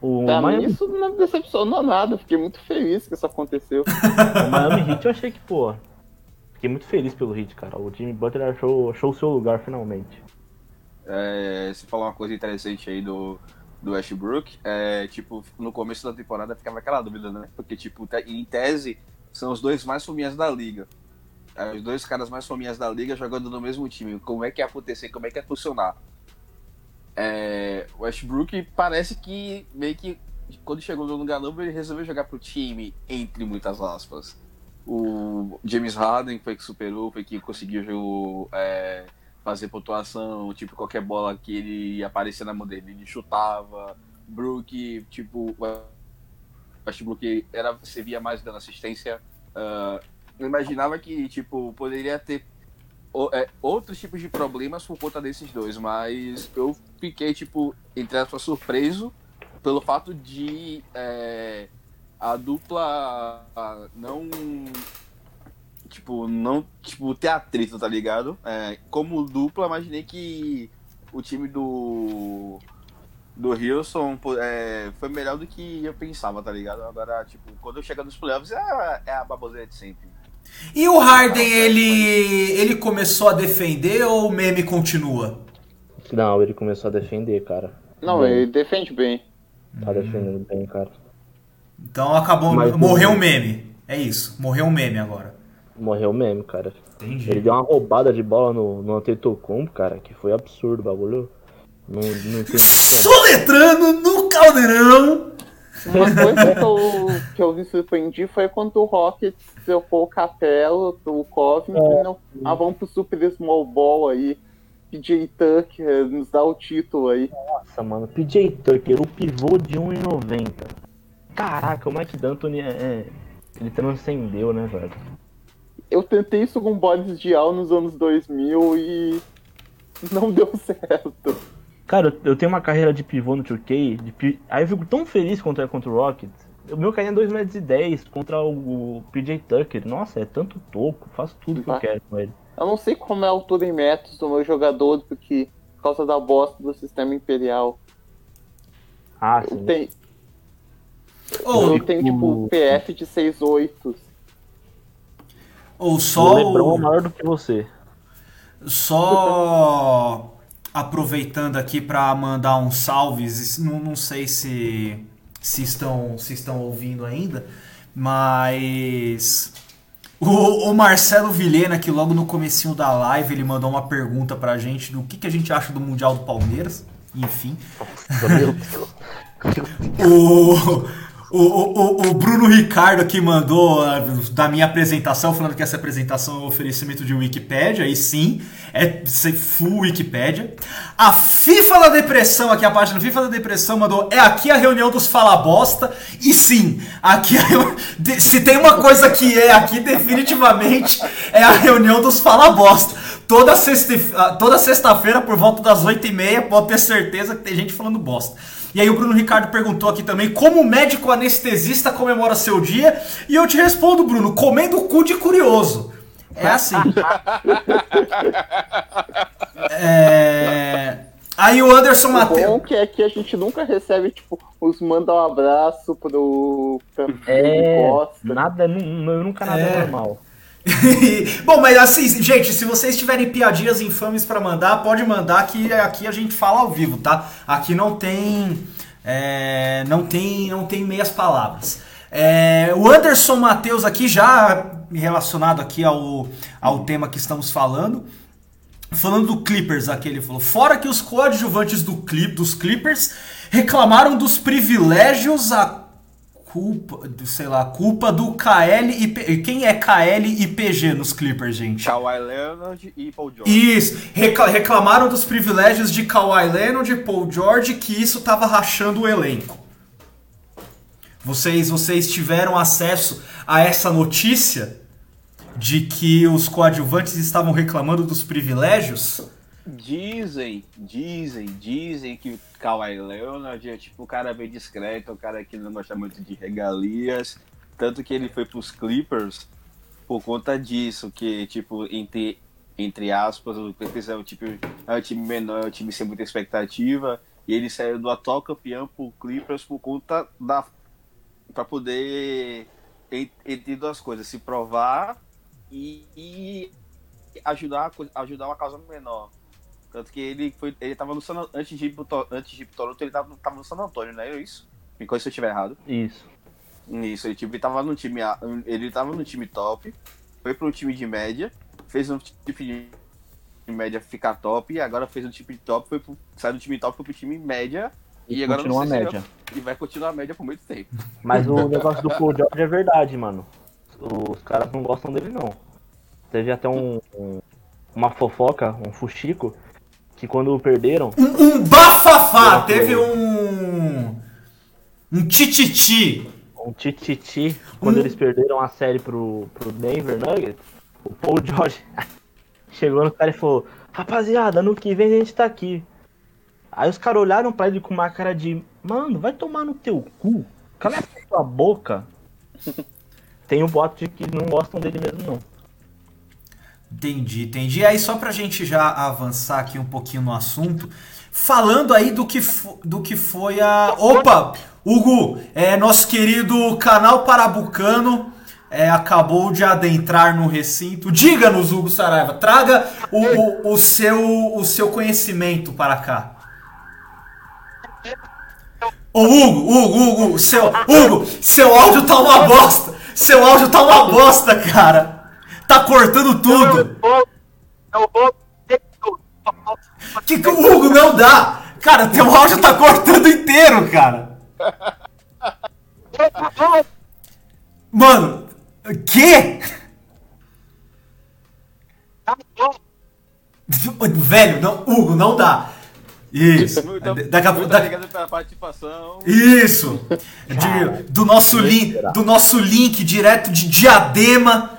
o mim, Miami, isso não me decepcionou nada. Fiquei muito feliz que isso aconteceu. o Miami Heat eu achei que, pô, fiquei muito feliz pelo Heat, cara. O Jimmy Butler achou, achou o seu lugar finalmente. É, você falou uma coisa interessante aí do, do Westbrook. É, tipo, no começo da temporada ficava aquela dúvida, né? Porque, tipo, em tese, são os dois mais fominhas da liga. É, os dois caras mais fominhas da liga jogando no mesmo time. Como é que ia acontecer? Como é que ia funcionar? É, o Westbrook parece que meio que quando chegou no novo ele resolveu jogar pro time, entre muitas aspas. O James Harden foi que superou, foi que conseguiu é, fazer pontuação, tipo, qualquer bola que ele aparecia na mão dele, ele chutava. Brook, tipo, o Westbrook era, servia mais dando assistência. Ah, eu imaginava que, tipo, poderia ter é, outros tipos de problemas por conta desses dois, mas eu fiquei, tipo, entre aspas, surpreso pelo fato de é, a dupla não tipo, não tipo, ter atrito, tá ligado? É, como dupla, imaginei que o time do do Wilson é, foi melhor do que eu pensava, tá ligado? Agora, tipo, quando chega nos playoffs é, é a baboseira de sempre. E o Harden, ele, ele começou a defender ou o meme continua? Não, ele começou a defender, cara. Não, Bem, ele defende bem. Tá defendendo bem, cara. Então acabou, Mas- morreu o meme. É isso, morreu o meme agora. Morreu mesmo, cara. Entendi. Ele deu uma roubada de bola no, no Antetokounmpo, cara, que foi absurdo o bagulho. Não, não tem Soletrando no caldeirão. Uma coisa que eu, que eu me surpreendi foi quando o Rockets trocou o Capela, o Covington, e não, ah, vamos pro Super Small Ball aí. PJ Tucker nos dá o título aí. Nossa, mano, PJ Tucker, o pivô de 1,90. Caraca, o Mike D'Antoni é, é- Ele transcendeu, né, velho? Eu tentei isso com Boris Dial nos anos 2000 e não deu certo. Cara, eu- tenho uma carreira de pivô no 2K, de pi- aí eu fico tão feliz contra, contra o Rockets. O meu carinha é 2,10m contra o, PJ Tucker. Nossa, é tanto toco, faço tudo que eu Vai. quero com ele. Eu não sei como é a altura em metros do meu jogador, porque por causa da bosta do sistema imperial. Ah, sim. tenho, Ou, eu tenho tipo PF de 6'8". ou O só. Lebron é o- maior do que você. Só aproveitando aqui para mandar uns salves, não, não sei se, se, estão, se estão ouvindo ainda, mas o, o Marcelo Vilhena, que logo no comecinho da live, ele mandou uma pergunta pra gente do que, que a gente acha do Mundial do Palmeiras, enfim. Meu Deus. O, o, o, o Bruno Ricardo aqui mandou ah, da minha apresentação, falando que essa apresentação é um oferecimento de Wikipédia, e sim, é full Wikipédia. A FIFA da Depressão, aqui a página FIFA da Depressão mandou, é aqui a reunião dos fala bosta, e sim, aqui a- se tem uma coisa que é aqui definitivamente, é a reunião dos fala bosta. Toda sexta- ah, toda sexta-feira, por volta das 8h30, pode ter certeza que tem gente falando bosta. E aí o Bruno Ricardo perguntou aqui também como o médico anestesista comemora seu dia. E eu te respondo, Bruno, comendo cu de curioso. É assim. É... Aí o Anderson O bom Matheus. que é que a gente nunca recebe, tipo, os manda um abraço pro. Pra, É, Costa. nada, nu- nunca nada É. normal. Bom, mas assim, gente, se vocês tiverem piadinhas infames pra mandar, pode mandar que aqui a gente fala ao vivo, tá? Aqui não tem. é, não tem não tem meias palavras. É, o Anderson Matheus aqui, já relacionado aqui ao, ao tema que estamos falando, Falando do Clippers aqui, ele falou: fora que os coadjuvantes do clip, dos Clippers reclamaram dos privilégios culpa, do, sei lá, culpa do KL e P- quem é KL e PG nos Clippers, gente? Kawhi Leonard e Paul George. Isso, recla- reclamaram dos privilégios de Kawhi Leonard e Paul George que isso tava rachando o elenco. Vocês, vocês tiveram acesso a essa notícia de que os coadjuvantes estavam reclamando dos privilégios? Dizem, dizem, dizem que o Kawhi Leonard é tipo um cara bem discreto, um cara que não gosta muito de regalias. Tanto que ele foi pros Clippers por conta disso, que, tipo, entre, entre aspas, o Clippers é um, tipo, é um time menor, é um time sem muita expectativa. E ele saiu do atual campeão pro Clippers por conta da. pra poder. en- Entre duas coisas, se provar e, e ajudar, ajudar uma causa menor. Tanto que ele foi. Ele tava no San antes de ir pro, To- antes de ir pro Toronto, ele tava, tava no San Antônio, não é isso? Me corrija se eu estiver errado. Isso. Isso, ele, tipo, ele tava no time. Ele tava no time top, foi pro time de média, fez um time de média ficar top, e agora fez um time de top, foi pro, saiu do time top foi pro time média. E, E agora continua a se média. E vai continuar a média por muito tempo. Mas o negócio do Paul George é verdade, mano. Os caras não gostam dele, não. Teve até um, um- uma fofoca, um fuxico, que quando perderam, Um, um bafafá! Teve foi. um. Um tititi. um tititi, quando Hum. eles perderam a série pro, pro Denver Nuggets, o Paul George chegou no cara e falou, rapaziada, ano que vem a gente tá aqui. Aí os caras olharam pra ele com uma cara de, mano, vai tomar no teu cu, cala a tua boca. Tem um boato de que não gostam dele mesmo, não. Entendi, entendi. Aí só pra gente já avançar aqui um pouquinho no assunto, falando aí do que, do que foi a. Opa! Hugo, é, nosso querido canal Parabucano é, acabou de adentrar no recinto. Diga-nos, Hugo Saraiva, traga o, o, o seu, o seu conhecimento para cá. Ô Hugo, Hugo, Hugo, seu, Hugo, seu áudio tá uma bosta! Seu áudio tá uma bosta, cara! Tá cortando tudo! Que que o Hugo não dá? Cara, teu áudio tá cortando inteiro, cara. Mano, que? Velho, não, Hugo, não dá. Isso. Muito, Daqui a pouco. da- obrigado pela participação. Isso! De- do, nosso link, do nosso link direto de Diadema.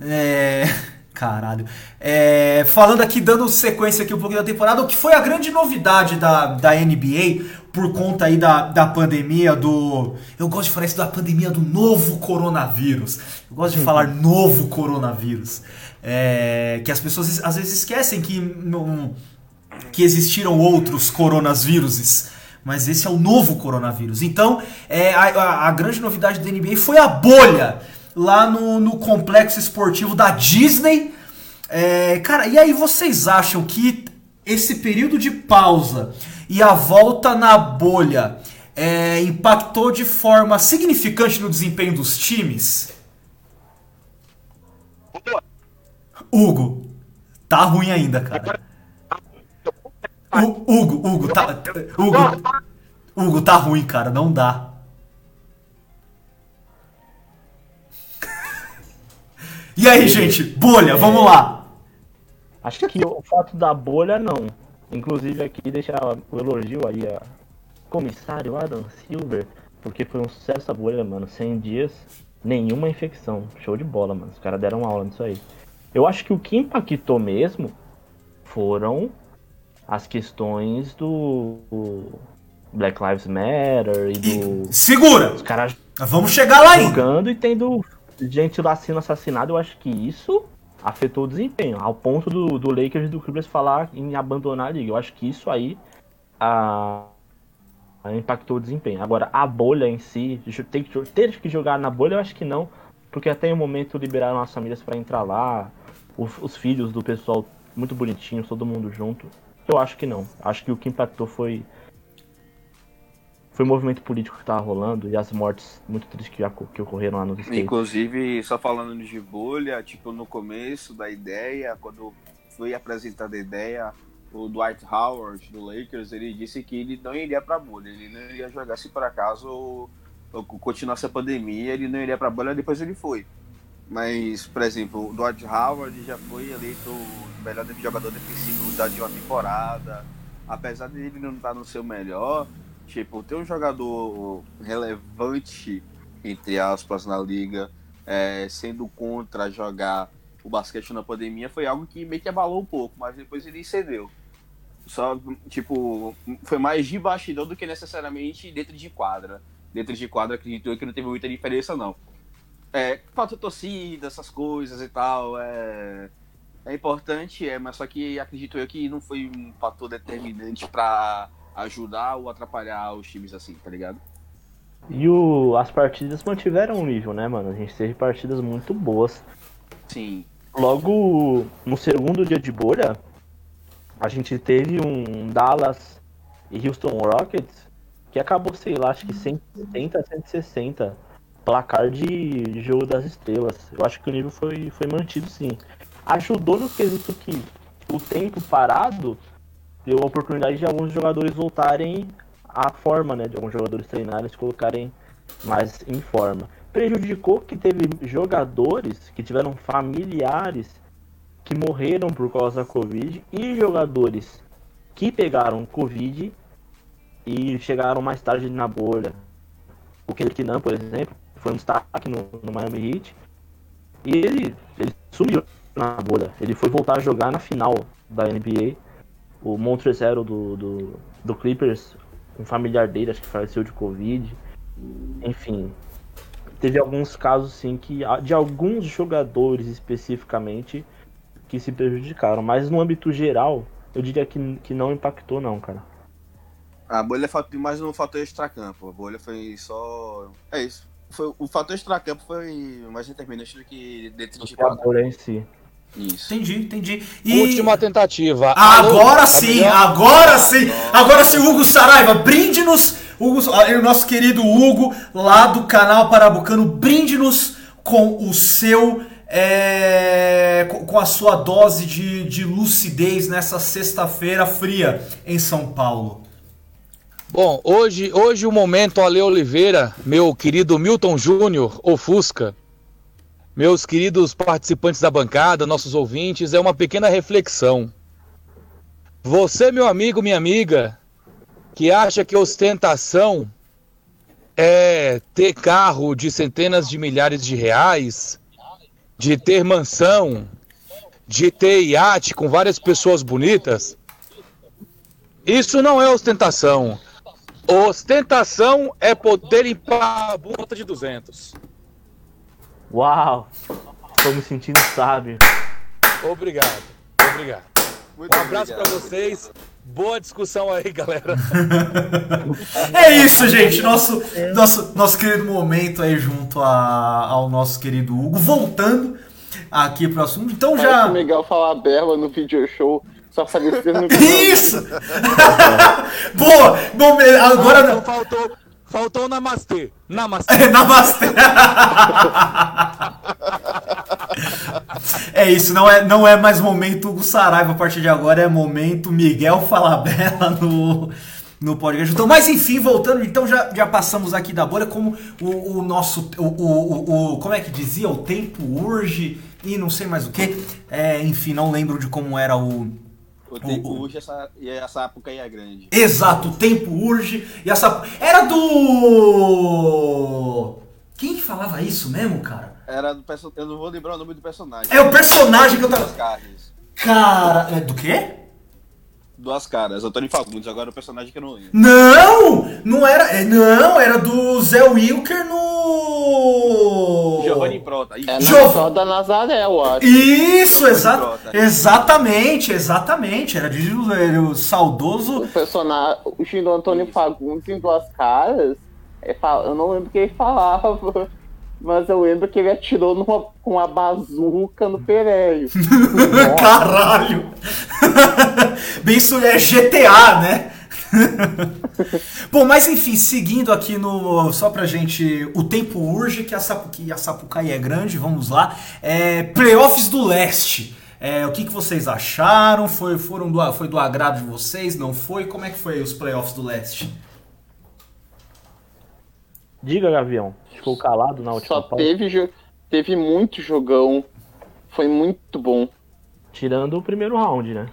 É. Caralho. É, falando aqui, dando sequência aqui um pouquinho da temporada, o que foi a grande novidade da, da NBA por conta aí da, da pandemia do. Eu gosto de falar isso da pandemia do novo coronavírus. Eu gosto de falar novo coronavírus. É, que as pessoas às vezes esquecem que não que existiram outros coronavíruses, mas esse é o novo coronavírus. Então, é, a- a grande novidade da NBA foi a bolha lá no, no complexo esportivo da Disney. É, cara, e aí vocês acham que esse período de pausa e a volta na bolha é, impactou de forma significante no desempenho dos times? Hugo, tá ruim ainda, cara. Hu- Hugo, Hugo, tá. Hugo, Hugo, tá ruim, cara. Não dá. E aí, gente? Bolha, vamos lá. Acho que o fato da bolha, não. Inclusive aqui deixar o elogio aí a comissário Adam Silver, porque foi um sucesso a bolha, mano. 100 dias, nenhuma infecção. Show de bola, mano. Os caras deram aula nisso aí. Eu acho que o que impactou mesmo foram as questões do Black Lives Matter e do. Segura! Os caras Vamos chegar lá ainda. jogando e tendo gente lá sendo assassinada, eu acho que isso afetou o desempenho, ao ponto do, do Lakers e do Clippers falar em abandonar a liga. Eu acho que isso aí a, a impactou o desempenho. Agora, a bolha em si, ter que, ter que jogar na bolha, eu acho que não, porque até o momento liberaram as famílias para entrar lá, os, os filhos do pessoal muito bonitinhos, todo mundo junto. Eu acho que não. Acho que o que impactou foi foi o movimento político que tava rolando e as mortes muito tristes que, que ocorreram lá nos States. Inclusive, só falando de bolha, tipo, no começo da ideia, quando foi apresentada a ideia, o Dwight Howard, do Lakers, ele disse que ele não iria pra bolha, ele não iria jogar se por acaso continuasse a pandemia, ele não iria pra bolha, depois ele foi. Mas, por exemplo, o Dwight Howard já foi eleito o melhor jogador defensivo de uma temporada. Apesar dele não estar no seu melhor, tipo, ter um jogador relevante, entre aspas, na liga, é, sendo contra jogar o basquete na pandemia, foi algo que meio que abalou um pouco, mas depois ele cedeu. Só, tipo, foi mais de bastidor do que necessariamente dentro de quadra. Dentro de quadra, acredito eu que não teve muita diferença, não. É, falta torcida, essas coisas e tal, é, é importante, é, mas só que acredito eu que não foi um fator determinante para ajudar ou atrapalhar os times assim, tá ligado? E o, as partidas mantiveram o nível, né, mano? A gente teve partidas muito boas. Sim. Logo no segundo dia de bolha, a gente teve um Dallas e Houston Rockets que acabou, sei lá, acho que 170 a 160 placar de jogo das estrelas. Eu acho que o nível foi, foi mantido sim. Ajudou no quesito que o tempo parado deu a oportunidade de alguns jogadores voltarem à forma, né? De alguns jogadores treinarem, se colocarem mais em forma. Prejudicou que teve jogadores que tiveram familiares que morreram por causa da Covid e jogadores que pegaram Covid e chegaram mais tarde na bolha. O Nunn, por exemplo, foi um destaque no, no Miami Heat. E ele, ele sumiu na bolha. Ele foi voltar a jogar na final da NBA. O Montrezl do, do, do Clippers, um familiar dele, acho que faleceu de Covid. Enfim, teve alguns casos sim que de alguns jogadores especificamente que se prejudicaram, mas no âmbito geral, eu diria que, que não impactou não, cara. A bolha foi mais um fator extracampo. A bolha foi só. É isso. Foi, o fator extracampo foi mais determinante do que dentro de quadra. A bolha em si. Isso. Entendi, entendi. E... Última tentativa. Agora Alô? sim, agora sim. Agora sim, Hugo Saraiva, brinde-nos. Hugo, o nosso querido Hugo, lá do canal Parabucano, brinde-nos com o seu. É, com a sua dose de, de lucidez nessa sexta-feira fria em São Paulo. Bom, hoje, hoje o momento Ale Oliveira, meu querido Milton Júnior, o Fusca, meus queridos participantes da bancada, nossos ouvintes, é uma pequena reflexão. Você, meu amigo, minha amiga, que acha que ostentação é ter carro de centenas de milhares de reais, de ter mansão, de ter iate com várias pessoas bonitas, isso não é ostentação. Ostentação é poder limpar a bunda de 200. Uau! Estou me sentindo sábio. Obrigado, obrigado. Muito um abraço para vocês. Boa discussão aí, galera. é isso, gente. Nosso, nosso, nosso querido momento aí junto a, ao nosso querido Hugo. Voltando aqui pro assunto. Então já. Parece Miguel falar berla no video show. Só falecer no Isso! Boa! Bom, agora. Ah, então faltou, faltou o namastê. Namastê. namastê. é isso, não é, não é mais momento Hugo Saraiva a partir de agora, é momento Miguel Falabella no, no podcast. Então, mas enfim, voltando, então já, já passamos aqui da bolha, como o, o nosso. O, o, o, como é que dizia? O tempo urge e não sei mais o que. É, enfim, não lembro de como era o o tempo o, urge essa, e a Sapucaí é grande. Exato, o tempo urge e a Sapucaí. Era do. Quem que falava isso mesmo, cara? Era do Eu não vou lembrar o nome do personagem. É o personagem que eu tava. Cara. É do quê? duas caras. Antônio Fagundes, agora o personagem que eu não lembro. Não! Não era. É, não, era do Zé Wilker no. Giovanni Prota. Isso. É Jov... da Nazaré, eu acho. Isso, exa... exatamente, exatamente. Era de o saudoso. O personagem. O do Antônio Fagundes em duas caras. É, eu não lembro o que ele falava. Mas eu lembro que ele atirou numa, com uma bazuca no Pereio. Caralho! Bem isso é GTA, né? Bom, mas enfim, seguindo aqui no. Só pra gente. O tempo urge que a, Sapu, que a Sapucaí é grande, vamos lá. É, playoffs do leste. É, o que, que vocês acharam? Foi, foram do, foi do agrado de vocês? Não foi? Como é que foi os playoffs do leste? Diga, Gavião. Ficou calado na última Só teve, teve muito jogão. Foi muito bom. Tirando o primeiro round, né?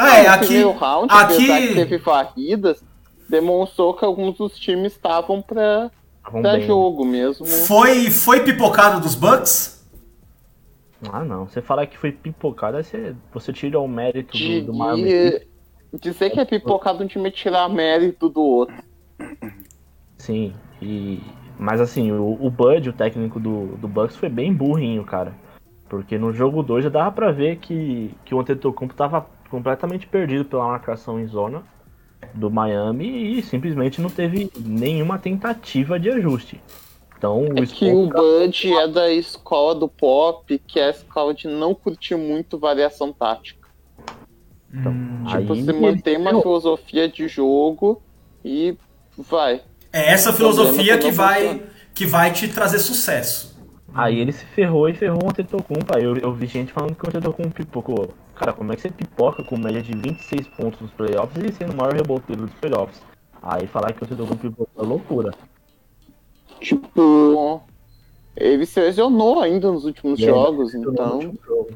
Ah, é, aqui. primeiro round, apesar que Aqui. teve varridas, demonstrou que alguns dos times estavam pra, Estavam pra jogo mesmo. Foi, foi pipocado dos Bucks? Ah, não. Você falar que foi pipocada, você, você tira o mérito do, do De, Heat. dizer que é pipocado um time é tirar mérito do outro. Sim, e... Mas assim, o, o Bud, o técnico do, do Bucks, foi bem burrinho, cara. Porque no jogo 2 já dava pra ver que, que o Antetokounmpo tava completamente perdido pela marcação em zona do Miami e simplesmente não teve nenhuma tentativa de ajuste. Então o É que o Bud é da escola do pop, que é a escola de não curtir muito variação tática. Hum, Tipo, Aí você mantém uma filosofia de jogo e vai. É essa filosofia que vai, funciona. que vai te trazer sucesso. Aí ele se ferrou e ferrou o Antetokounmpo. Aí eu, eu vi gente falando que o Antetokounmpo pipocou. Cara, como é que você pipoca com média de 26 pontos nos playoffs e sendo o maior reboteiro dos playoffs? Aí falar que o Antetokounmpo pipocou é loucura. Tipo, ele se lesionou ainda nos últimos É, jogos, No então último jogo.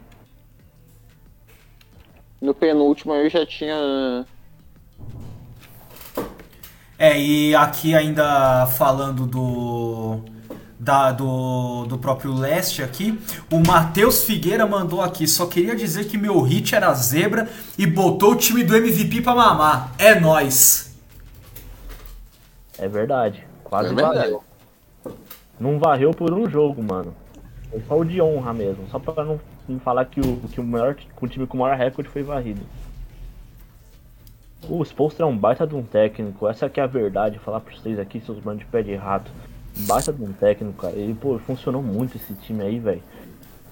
no penúltimo eu já tinha. É, e aqui ainda falando do. Da, do, do próprio leste aqui, o Matheus Figueira mandou aqui. Só queria dizer que meu hit era zebra e botou o time do MVP pra mamar. É nóis. É verdade. Quase É verdade. varreu. Não varreu por um jogo, mano. Foi só o de honra mesmo. Só pra não, não falar que o, que o maior que o time com o maior recorde foi varrido. O Spolstra é um baita de um técnico. Essa que é a verdade. Falar pra vocês aqui, seus bandos de pé de rato. Baita de um técnico, cara. Ele, pô, funcionou muito esse time aí, velho.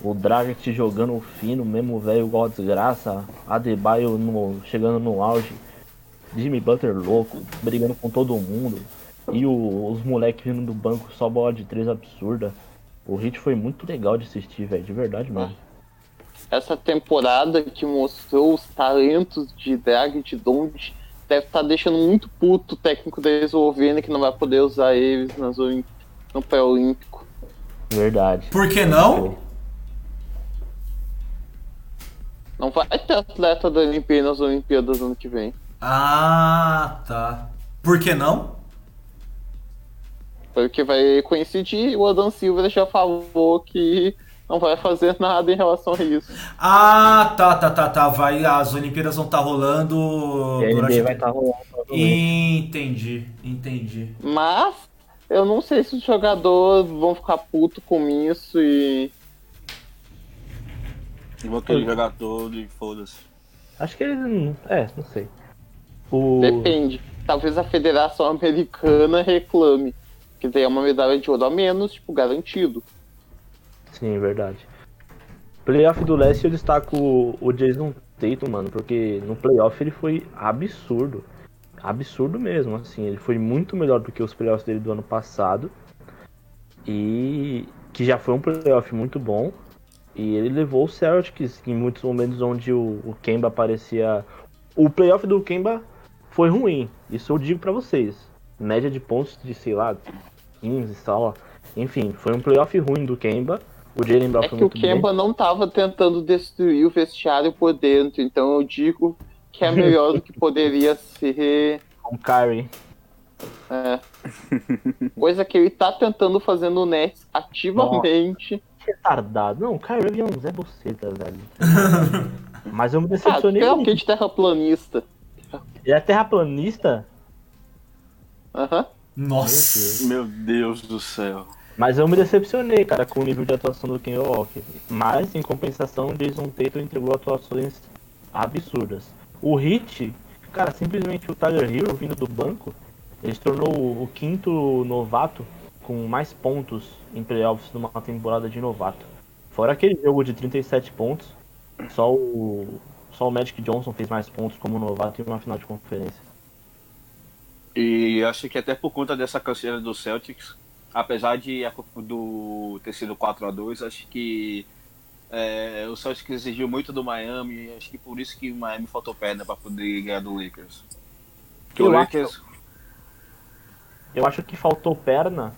O Dragic jogando fino, mesmo velho igual a desgraça. Adebayo no, chegando no auge. Jimmy Butler louco, brigando com todo mundo. E o- os moleques vindo do banco só bola de três absurda. O hit foi muito legal de assistir, velho, de verdade mesmo. Essa temporada que mostrou os talentos de Drag e de Don't deve estar deixando muito puto o técnico Eslovênia que não vai poder usar eles nas Olim- no pré-olímpico. Verdade. Por que não? Não vai ter atleta da Olimpíada nas Olimpíadas ano que vem. Ah, tá. Por que não? Porque vai coincidir, o Adam Silva já falou que não vai fazer nada em relação a isso. Ah, tá, tá, tá, tá. Vai, as Olimpíadas vão estar rolando. E a durante- vai estar rolando provavelmente. Entendi, entendi. Mas eu não sei se os jogadores vão ficar putos com isso e. Vou querer jogar todo e foda-se. Acho que eles. não- É, não sei. O... Depende. Talvez a Federação Americana reclame. Que tem uma medalha de ouro a menos, tipo, garantido. Sim, verdade. Playoff do Leste eu destaco o- o Jason Tatum, mano, porque no playoff ele foi absurdo. Absurdo mesmo, assim. Ele foi muito melhor do que os playoffs dele do ano passado. E que já foi um playoff muito bom. E ele levou o Celtics em muitos momentos onde o, o Kemba parecia. O playoff do Kemba foi ruim, isso eu digo pra vocês. Média de pontos de, sei lá, 15 só. Enfim, foi um playoff ruim do Kemba. O Jalen Brown É que o muito bem. Kemba não tava tentando destruir o vestiário por dentro, então eu digo que é melhor do que poderia ser. Com o Kyrie. é. Coisa que ele tá tentando fazer no Nets ativamente. Retardado. Não, o Kyrie Irving é um Zé Boceta, velho. Mas eu me Ah, decepcionei é o que de terraplanista. Ele é terraplanista, Aham. Nossa. Meu Deus do céu. mas eu me decepcionei, cara, com o nível de atuação do Ken Walker. Mas, em compensação, Jason Tatum entregou atuações absurdas. O Hit, cara, simplesmente o Tyler Hero vindo do banco, ele se tornou o quinto novato com mais pontos em playoffs numa temporada de novato. Fora aquele jogo de 37 pontos, só o, só o Magic Johnson fez mais pontos como novato em uma final de conferência. E acho que até por conta dessa canseira do Celtics, apesar de do ter sido 4 a 2 acho que é, o Celtics exigiu muito do Miami, acho que por isso que o Miami faltou perna para poder ganhar do Lakers. Porque o Eu acho- Lakers eu acho que faltou perna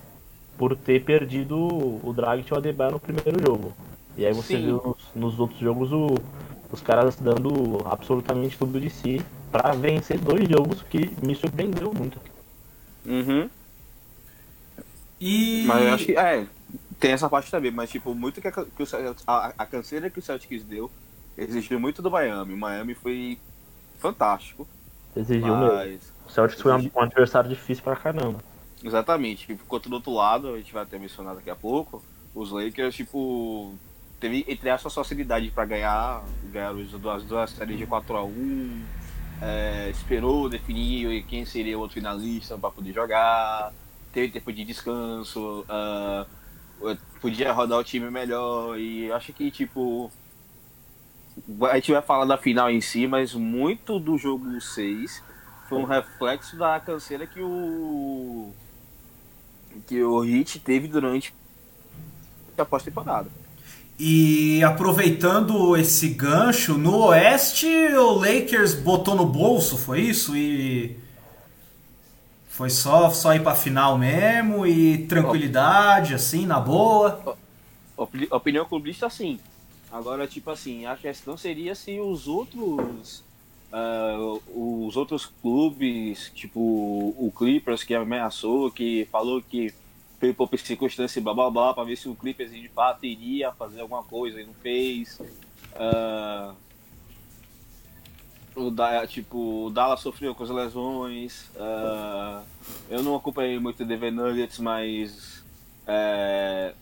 por ter perdido o Dragic e o Adebayo no primeiro jogo. E aí você Sim. viu nos, nos outros jogos o- os caras dando absolutamente tudo de si pra vencer dois jogos que me surpreendeu muito. Uhum. E. Mas eu acho que, é, tem essa parte também, mas tipo, muito que, a, que o, a, a canseira que o Celtics deu exigiu muito do Miami. O Miami foi fantástico, Exigiu mesmo. mas... O Celtics foi um, um adversário difícil pra caramba. Exatamente, tipo, enquanto do outro lado, a gente vai até mencionar daqui a pouco, os Lakers, tipo, teve, entre aspas, facilidade pra ganhar, ganharam as duas, duas séries de 4x1, é, esperou definir quem seria o outro finalista pra poder jogar, teve tempo de descanso, ah, podia rodar o time melhor, e acho que, tipo, a gente vai falar da final em si, mas muito do jogo 6 foi um reflexo da canseira que o que o Hit teve durante a pós-temporada. E aproveitando esse gancho, no Oeste o Lakers botou no bolso, foi isso? E foi só só ir pra final mesmo e tranquilidade, assim, na boa. Opini- Opinião clubista, sim. Agora, tipo assim, a questão seria se os outros ah, os outros clubes, tipo o Clippers que ameaçou, que falou que foi por circunstância blá blá blá, pra ver se o Clippers de fato iria fazer alguma coisa e não fez. Ah, o da, tipo, o Dallas sofreu com as lesões. ah, eu não acompanhei muito o Denver Nuggets, mas é,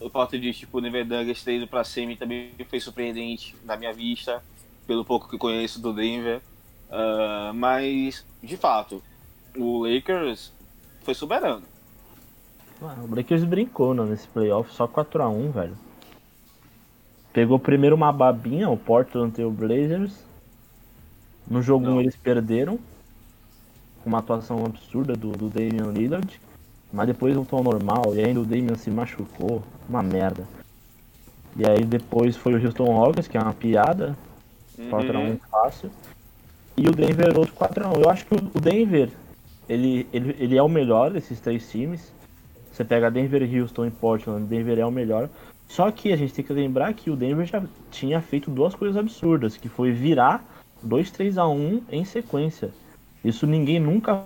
o fato de tipo, o Denver Nuggets ter ido pra semi também foi surpreendente na minha vista, pelo pouco que conheço do Denver. Ah, mas, de fato, o Lakers foi soberano. Ah, o Lakers brincou né, nesse playoff, só 4x1, velho. Pegou primeiro uma babinha, o Portland e o Blazers. No jogo 1 Não. eles perderam. Com uma atuação absurda do, do Damian Lillard. Mas depois voltou ao normal e ainda o Damian se machucou. Uma merda. E aí depois foi o Houston Rockets, que é uma piada. 4x1 fácil. E o Denver outro 4x1. Eu acho que o Denver, ele, ele, ele é o melhor desses três times. Você pega Denver, Houston e Portland, Denver é o melhor. Só que a gente tem que lembrar que o Denver já tinha feito duas coisas absurdas, que foi virar 2 3 a 1 em sequência. Isso ninguém nunca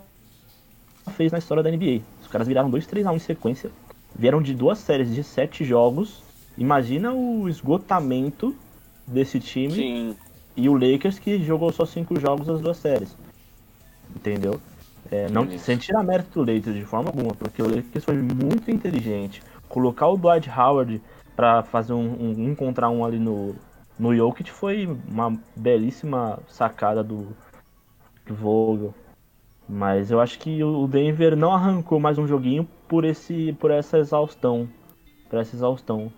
fez na história da NBA. Os caras viraram 2 3 a 1 em sequência, vieram de duas séries de sete jogos. Imagina o esgotamento desse time Sim, e o Lakers que jogou só cinco jogos nas duas séries. Entendeu? É, não Isso. sem tirar mérito do Lakers de forma alguma, porque o Lakers foi muito inteligente. Colocar o Dwight Howard pra fazer um, um, um contra um ali no, no Jokic foi uma belíssima sacada do, Vogel. Mas eu acho que o Denver não arrancou mais um joguinho por esse por essa exaustão. Por essa exaustão.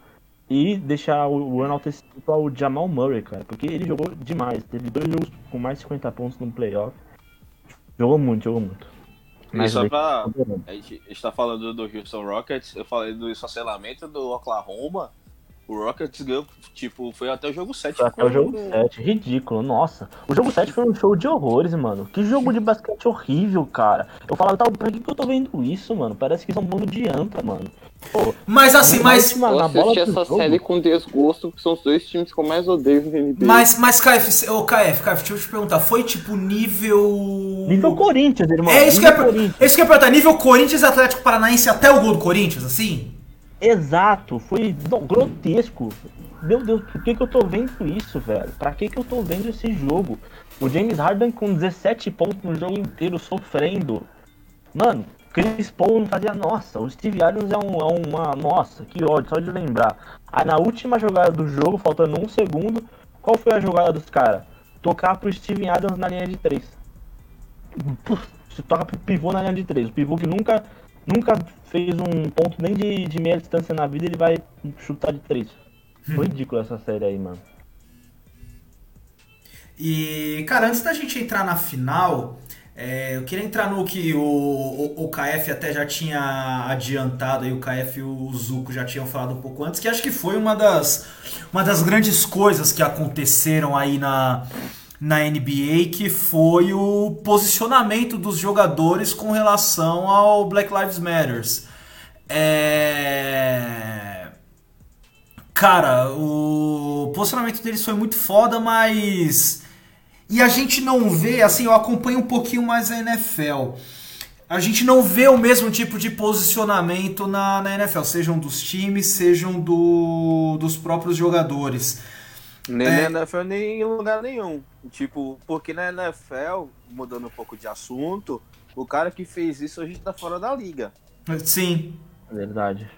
E deixar o o enaltecido ao Jamal Murray, cara. Porque ele jogou demais. Teve dois jogos com mais de 50 pontos no playoff. Jogou muito, jogou muito. e só o pra. A gente está falando do Houston Rockets, eu falei do esfacelamento do Oklahoma. O Rockets ganhou, tipo, foi até o jogo 7. Foi até o jogo 7, ridículo, nossa. O jogo 7 foi um show de horrores, mano. Que jogo de basquete horrível, cara. Eu falava, tá, pra que, que eu tô vendo isso, mano? Parece que são um bando de anta, mano. Pô, Mas assim, mas. última- Eu assisti do essa jogo- série com desgosto, que são os dois times que eu mais odeio no NBA. Mas, mas KF, ô KF, KF, deixa eu te perguntar, foi tipo nível. Nível Corinthians, irmão. É isso que nível Corinthians. é isso que eu ia perguntar, nível Corinthians e Atlético Paranaense até o gol do Corinthians, assim? Exato, foi não, grotesco. Meu Deus, por que, que eu tô vendo isso, velho? Pra que, que eu tô vendo esse jogo? O James Harden com 17 pontos no jogo inteiro, sofrendo. Mano, Chris Paul não fazia. Nossa, o Steve Adams é, um, é uma. Nossa, que ódio, só de lembrar. Aí na última jogada do jogo, faltando um segundo, qual foi a jogada dos caras? Tocar pro Steven Adams na linha de 3. Você toca pro pivô na linha de 3. O pivô que nunca, nunca fez um ponto nem de, de meia distância na vida, ele vai chutar de 3. Foi ridículo essa série aí, mano. E, cara, antes da gente entrar na final, é, eu queria entrar no que o, o, o KF até já tinha adiantado, aí o KF e o Zuko já tinham falado um pouco antes, que acho que foi uma das, uma das grandes coisas que aconteceram aí na, na NBA, que foi o posicionamento dos jogadores com relação ao Black Lives Matters. É... Cara, o posicionamento deles foi muito foda, mas. E a gente não vê, assim, eu acompanho um pouquinho mais a NFL. A gente não vê o mesmo tipo de posicionamento na, na NFL, sejam dos times, sejam do, dos próprios jogadores. Nem É. na NFL, nem em lugar nenhum. Tipo, porque na NFL, mudando um pouco de assunto, o cara que fez isso hoje tá fora da liga. Sim, Verdade.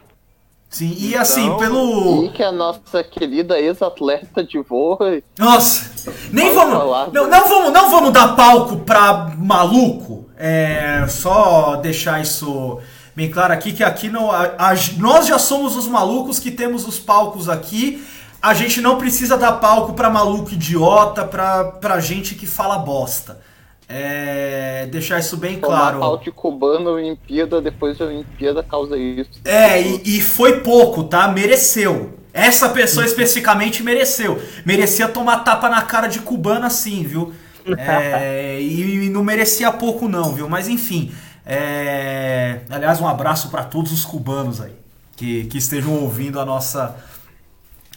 sim. E Então- assim, pelo. E que a nossa querida ex-atleta de vôlei Nossa, nem vamos, falar, não, não vamos, não vamos dar palco pra maluco. É só deixar isso bem claro aqui que aqui não, a- a- nós já somos os malucos que temos os palcos aqui. A gente não precisa dar palco pra maluco idiota, pra, pra gente que fala bosta. É, deixar isso bem tomar claro. de cubano Olimpíada, depois da Olimpíada causa isso. É, e, e foi pouco, tá? Mereceu. Essa pessoa especificamente mereceu. Merecia tomar tapa na cara de cubano assim, viu? É, e, e não merecia pouco não, viu? Mas enfim. é, aliás, um abraço pra todos os cubanos aí que, que estejam ouvindo a nossa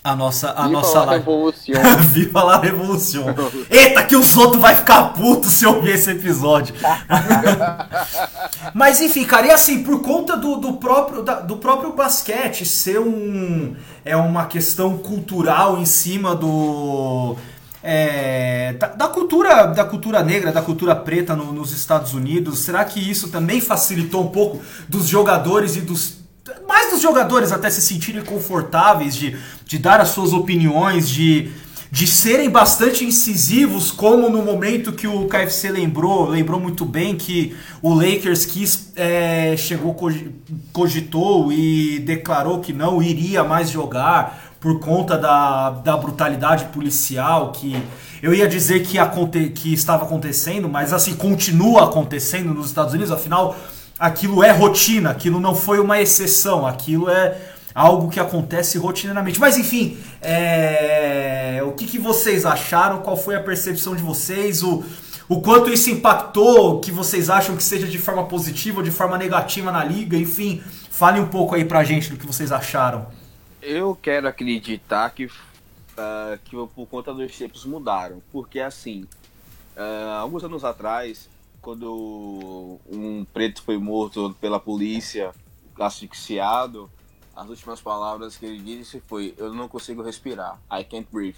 a nossa a Viva nossa a live. revolução. Viva a revolução. Eita, que os outros vai ficar puto se ouvir esse episódio. Mas enfim, cara, e assim, por conta do, do próprio, da- do próprio basquete ser um. É uma questão cultural em cima do. é, da, da cultura da cultura negra, da cultura preta no- nos Estados Unidos, será que isso também facilitou um pouco dos jogadores e dos. Mais dos jogadores até se sentirem confortáveis de, de dar as suas opiniões, de, de serem bastante incisivos, como no momento que o KFC lembrou, lembrou muito bem que o Lakers quis, é, chegou, cogi- cogitou e declarou que não iria mais jogar por conta da, da brutalidade policial que eu ia dizer que, aconte, que estava acontecendo, mas assim, continua acontecendo nos Estados Unidos, afinal, aquilo é rotina, aquilo não foi uma exceção, aquilo é algo que acontece rotineiramente. Mas enfim, é, o que, que vocês acharam? Qual foi a percepção de vocês? O, o quanto isso impactou? O que vocês acham que seja de forma positiva ou de forma negativa na liga? Enfim, fale um pouco aí pra gente do que vocês acharam. Eu quero acreditar que, ah, que por conta dos tempos mudaram. Porque assim, ah, alguns anos atrás, quando um preto foi morto pela polícia, asfixiado, as últimas palavras que ele disse foi eu não consigo respirar. I can't breathe.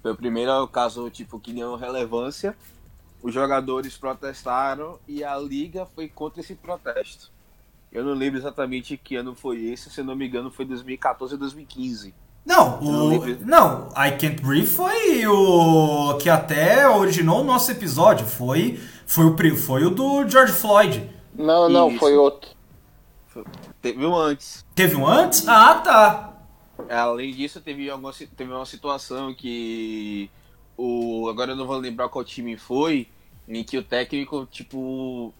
Foi o primeiro caso tipo que deu relevância. Os jogadores protestaram e a liga foi contra esse protesto. Eu não lembro exatamente que ano foi esse, se não me engano foi 2014 ou 2015. Não, o, não, I Can't Breathe foi o que até originou o nosso episódio. Foi, foi, o, foi o do George Floyd. Não, não, Isso. foi outro. Teve um antes. Teve um antes? Ah, tá. Além disso, teve, alguma, teve uma situação que o. Agora eu não vou lembrar qual time foi, em que o técnico, tipo,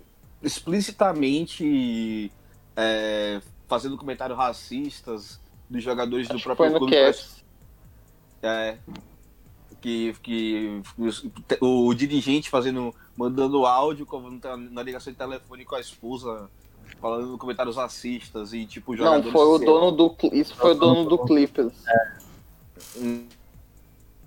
explicitamente é, fazendo comentários racistas dos jogadores do Acho que próprio foi no clube. Cavs. É, que, que os- o dirigente fazendo, mandando áudio na, na ligação de telefone com a esposa, falando comentários racistas e tipo Não, jogadores. foi o dono do. Isso foi o dono do Clippers.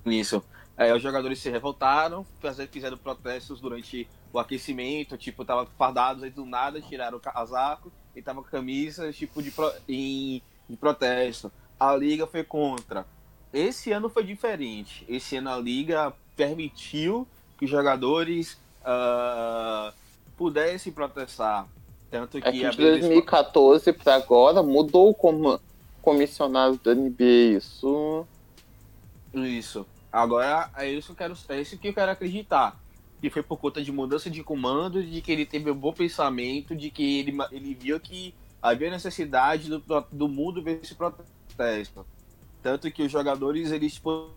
Nisso. Aí os jogadores se revoltaram, fizeram protestos durante o aquecimento, tipo, tava fardados aí do nada, tiraram o casaco e tava com camisa, tipo, de, pro- em, de protesto. A liga foi contra. Esse ano foi diferente. Esse ano a liga permitiu que os jogadores ah, pudessem protestar. Tanto que É que de abriu esse- 2014 pra agora mudou o com- comissionário da NBA. Isso. Isso. Agora é isso que eu quero, é isso que eu quero acreditar. Que foi por conta de mudança de comando, de que ele teve um bom pensamento, de que ele, ele viu que havia necessidade do, do mundo ver esse protesto. Tanto que os jogadores eles po-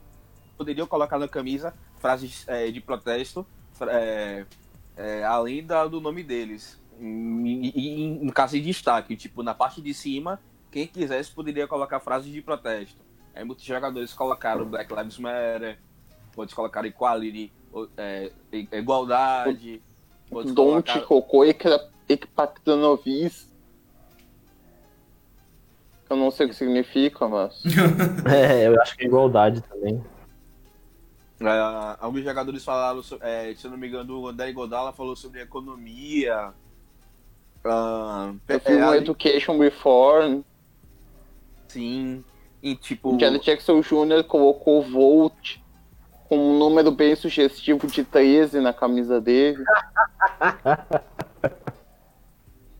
poderiam colocar na camisa frases é, de protesto, é, é, além da, do nome deles. Em, em- em caso de destaque, tipo, na parte de cima, quem quisesse poderia colocar frases de protesto. Aí muitos jogadores colocaram Black Lives Matter, pode colocar equality, é, igualdade. Don't colocar... Cocô Ekpactanovis. Eu não sei o que significa, mas. é, eu acho que é igualdade também. É, alguns jogadores falaram, é, se eu não me engano, o André Godala falou sobre economia. Uh, eu fiz um Education Reform. Sim. E tipo. Janet Jackson Jr. colocou Volt com um número bem sugestivo de 13 na camisa dele.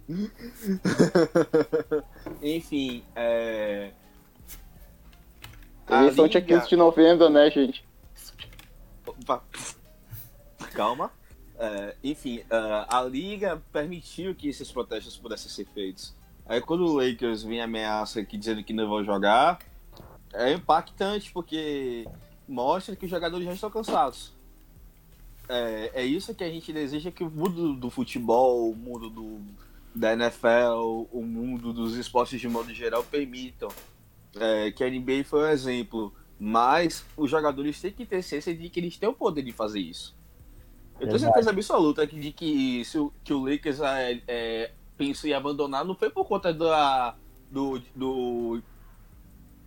Enfim, é. Eleição dia 15 de novembro, né, gente? Opa. Calma. É, enfim, uh, a liga permitiu que esses protestos pudessem ser feitos. Aí quando o Lakers vem ameaça aqui dizendo que não vão jogar, é impactante porque mostra que os jogadores já estão cansados. É, é isso que a gente deseja que o mundo do futebol, o mundo do, da NFL, o mundo dos esportes de modo geral permitam. É, que a NBA foi um exemplo. Mas os jogadores têm que ter ciência de que eles têm o poder de fazer isso. Eu tenho certeza absoluta de que, se o, que o Lakers é, é, pensou em abandonar não foi por conta da, do, do,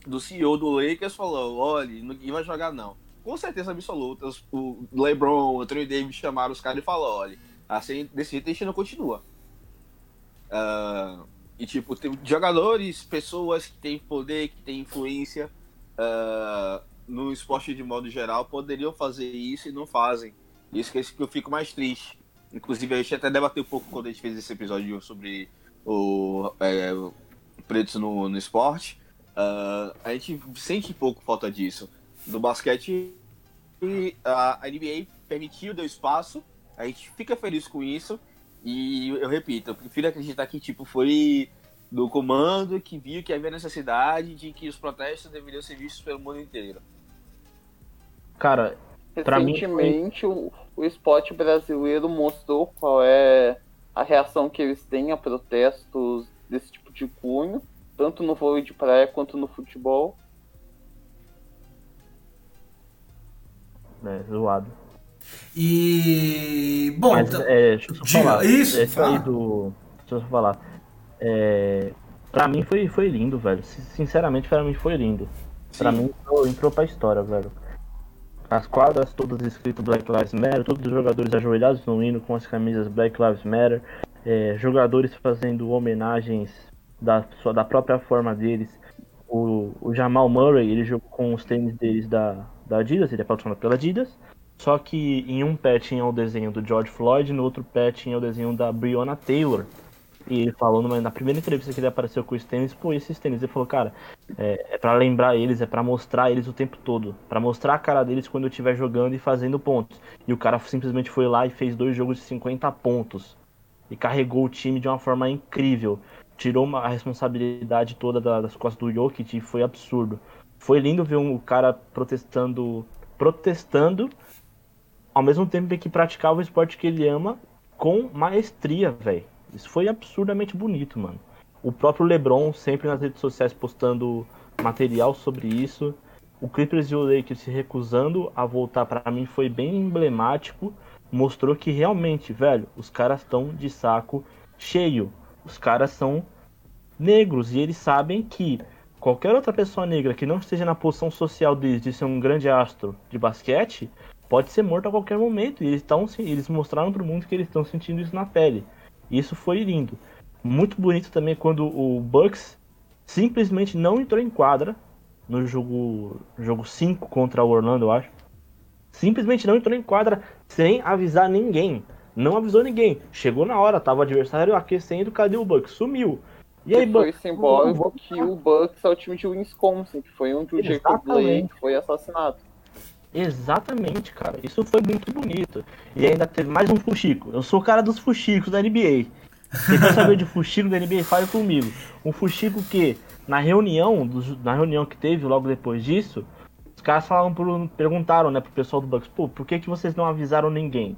do CEO do Lakers falou, olha, ninguém vai jogar não. Com certeza absoluta, o LeBron, o Anthony Davis chamaram os caras e falaram, olha, assim, desse jeito a gente não continua. Uh, e tipo, tem jogadores, pessoas que têm poder, que têm influência uh, no esporte de modo geral poderiam fazer isso e não fazem. Isso que eu fico mais triste. Inclusive, a gente até debateu um pouco quando a gente fez esse episódio sobre o, é, no, no esporte. Uh, a gente sente pouco falta disso. No basquete, a NBA permitiu, deu espaço, a gente fica feliz com isso. E eu repito, eu prefiro acreditar que tipo, foi do comando que viu que havia necessidade de que os protestos deveriam ser vistos pelo mundo inteiro. Cara, Recentemente, mim... o, o esporte brasileiro mostrou qual é a reação que eles têm a protestos desse tipo de cunho, tanto no vôlei de praia quanto no futebol. É, zoado. E. Bom, Mas, então... é, deixa eu só Diga, falar. Isso, Esse aí do. Deixa eu só falar. É, pra mim foi, foi lindo, velho. Sinceramente, pra mim foi lindo. Sim. Pra mim entrou, entrou pra história, velho. As quadras todas escritas Black Lives Matter, todos os jogadores ajoelhados no hino com as camisas Black Lives Matter, é, jogadores fazendo homenagens da, sua, da própria forma deles. O, o, Jamal Murray, ele jogou com os tênis deles da, da Adidas, ele é patrocinado pela Adidas. Só que em um pé tinha o desenho do George Floyd, no outro pé tinha o desenho da Breonna Taylor. E ele falou numa, na primeira entrevista que ele apareceu com os tênis, pô, esses tênis. Ele falou, cara, é, é para lembrar eles, é para mostrar eles o tempo todo. para mostrar a cara deles quando eu estiver jogando e fazendo pontos. E o cara simplesmente foi lá e fez dois jogos de 50 pontos. E carregou o time de uma forma incrível. Tirou uma, a responsabilidade toda das costas do Jokic e foi absurdo. Foi lindo ver um cara protestando, protestando, ao mesmo tempo que praticava o esporte que ele ama com maestria, velho. Isso foi absurdamente bonito, mano. O próprio LeBron sempre nas redes sociais postando material sobre isso. O Clippers e o Lakers se recusando a voltar para mim foi bem emblemático. Mostrou que realmente, velho, os caras estão de saco cheio. Os caras são negros e eles sabem que qualquer outra pessoa negra que não esteja na posição social deles de ser um grande astro de basquete pode ser morto a qualquer momento. E eles, tão, eles mostraram para o mundo que eles estão sentindo isso na pele. Isso foi lindo. Muito bonito também quando o Bucks simplesmente não entrou em quadra no jogo jogo 5 contra o Orlando, eu acho. Simplesmente não entrou em quadra sem avisar ninguém. Não avisou ninguém. Chegou na hora, tava o adversário aquecendo, cadê o Bucks? Sumiu. E aí, foi Bucks, simbólico que o Bucks é o time de Wisconsin, que foi onde o Jacob Blake foi assassinado. Exatamente, cara. Isso foi muito bonito. E ainda teve mais um fuxico. Eu sou o cara dos fuxicos da NBA. Quem quer saber de fuxico da NBA, fale comigo. Um fuxico que, na reunião, na reunião que teve logo depois disso, os caras falaram pro, perguntaram, né, pro pessoal do Bucks, pô, por que, que vocês não avisaram ninguém?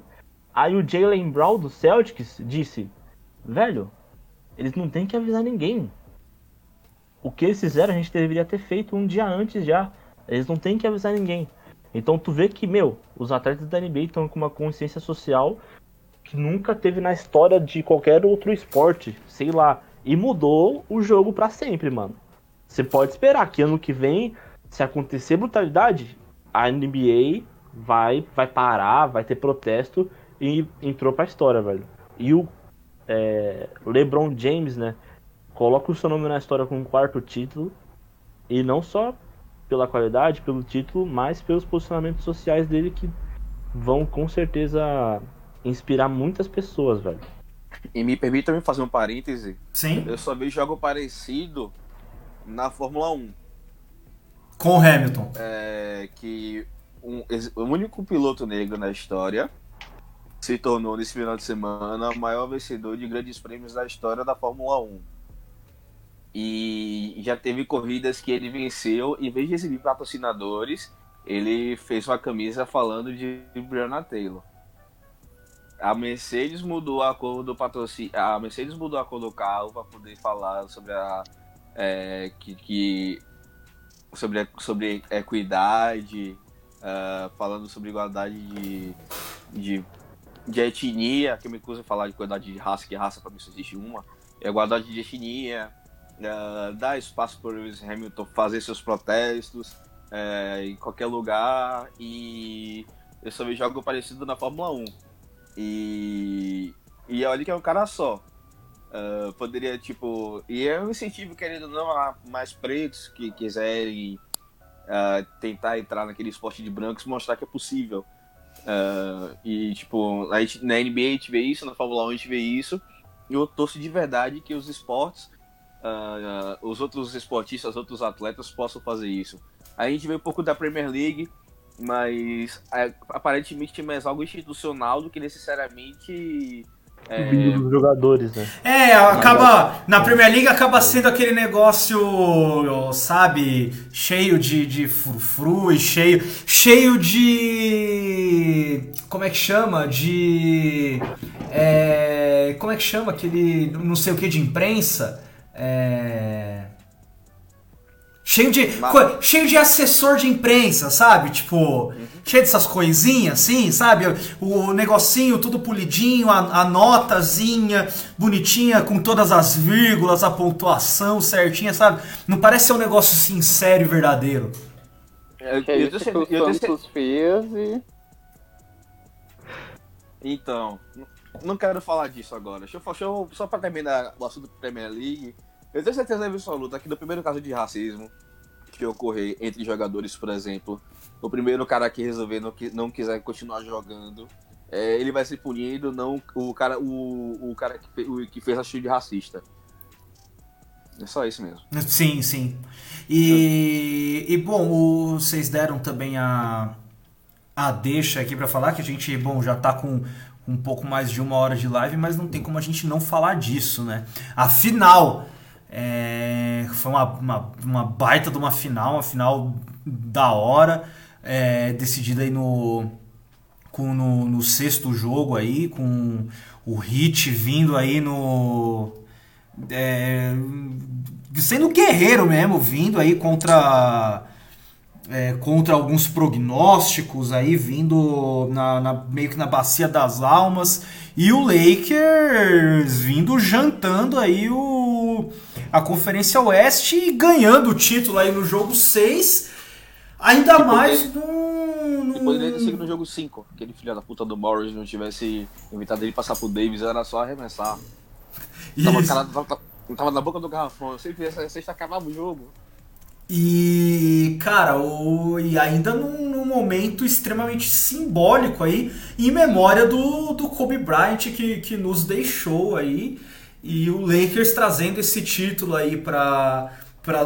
Aí o Jalen Brown do Celtics disse, velho, eles não tem que avisar ninguém. O que eles fizeram a gente deveria ter feito um dia antes já. Eles não tem que avisar ninguém. Então tu vê que, meu, os atletas da NBA estão com uma consciência social que nunca teve na história de qualquer outro esporte, sei lá. E mudou o jogo para sempre, mano. Você pode esperar que ano que vem, se acontecer brutalidade, a NBA vai, vai parar, vai ter protesto e entrou pra história, velho. E o é, LeBron James, né? Coloca o seu nome na história com um quarto título. E não só pela qualidade, pelo título, mas pelos posicionamentos sociais dele que vão com certeza inspirar muitas pessoas, velho. E me permita me fazer um parêntese. Sim. Eu só vejo algo parecido na Fórmula 1. Com o Hamilton. É, que um, o único piloto negro na história se tornou nesse final de semana o maior vencedor de grandes prêmios da história da Fórmula 1. E já teve corridas que ele venceu, em vez de exibir patrocinadores, ele fez uma camisa falando de Breonna Taylor. A Mercedes mudou a cor do patrocínio, a Mercedes mudou a cor do carro para poder falar sobre a é, que, que, sobre sobre equidade, uh, falando sobre igualdade de, de, de etnia, que eu me recuso falar de igualdade de raça, que raça para mim só existe uma, é igualdade de etnia, uh, dar espaço para o Lewis Hamilton fazer seus protestos uh, em qualquer lugar e eu só vejo algo parecido na Fórmula 1. E, e olha que é um cara só. Uh, poderia, tipo. E é um incentivo, querendo não, a mais pretos que quiserem uh, tentar entrar naquele esporte de brancos mostrar que é possível. Uh, e, tipo, gente, na NBA a gente vê isso, na Fórmula 1 a gente vê isso. E eu torço de verdade que os esportes, os outros esportistas, os outros atletas possam fazer isso. A gente vê um pouco da Premier League, mas é, aparentemente é mais algo institucional do que necessariamente é... Dos jogadores, né? É, acaba. Na Premier League acaba sendo aquele negócio, sabe, cheio de, de frufru e cheio. Cheio de. Como é que chama? De. É, como é que chama aquele. Não sei o que de imprensa? É. Cheio de, Mas... cheio de assessor de imprensa, sabe? Tipo, uhum. cheio dessas coisinhas assim, sabe? O negocinho tudo polidinho, a, a, notazinha bonitinha, com todas as vírgulas, a pontuação certinha, sabe? Não parece ser um negócio sincero e verdadeiro. É, eu, eu, eu, eu, eu Santos fez e... Então, não quero falar disso agora. Deixa eu, deixa eu, só pra terminar o assunto Premier League eu tenho certeza absoluta que no primeiro caso de racismo que ocorrer entre jogadores, por exemplo, o primeiro cara que resolver não, não quiser continuar jogando, é, ele vai ser punido, não o cara, o, o cara que, o, que fez a de racista. É só isso mesmo. Sim, sim. E, e bom, o, vocês deram também a, a deixa aqui para falar que a gente, bom, já tá com um pouco mais de uma hora de live, mas não tem como a gente não falar disso, né? Afinal, é, foi uma, uma, uma, baita de uma final, uma final da hora, é, decidida aí no, com, no, no, sexto jogo aí, com o Hit vindo aí no. É, sendo guerreiro mesmo, vindo aí contra. É, contra alguns prognósticos aí vindo na, na, meio que na bacia das almas e o Lakers vindo jantando aí o a Conferência Oeste e ganhando o título aí no jogo 6. Ainda que mais no, no. poderia ter sido no jogo 5. Aquele filho da puta do Morris não tivesse inventado ele passar pro Davis, era só arremessar. Tava, cara, tava, tava, na boca do garrafão. Eu sempre essa sexta acabava o jogo. E, cara, o, e ainda num, num, momento extremamente simbólico aí, em memória do, do Kobe Bryant que, que nos deixou aí. E o Lakers trazendo esse título aí para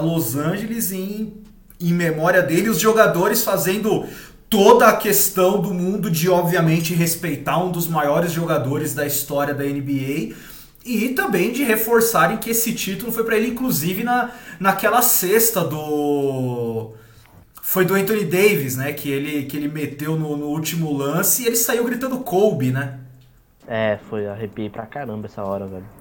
Los Angeles em, em memória dele, os jogadores fazendo toda a questão do mundo de obviamente respeitar um dos maiores jogadores da história da NBA e também de reforçarem que esse título foi para ele inclusive na, naquela cesta do foi do Anthony Davis, né, que ele que ele meteu no, no último lance e ele saiu gritando Kobe, né? É, foi arrepiei pra caramba essa hora, velho.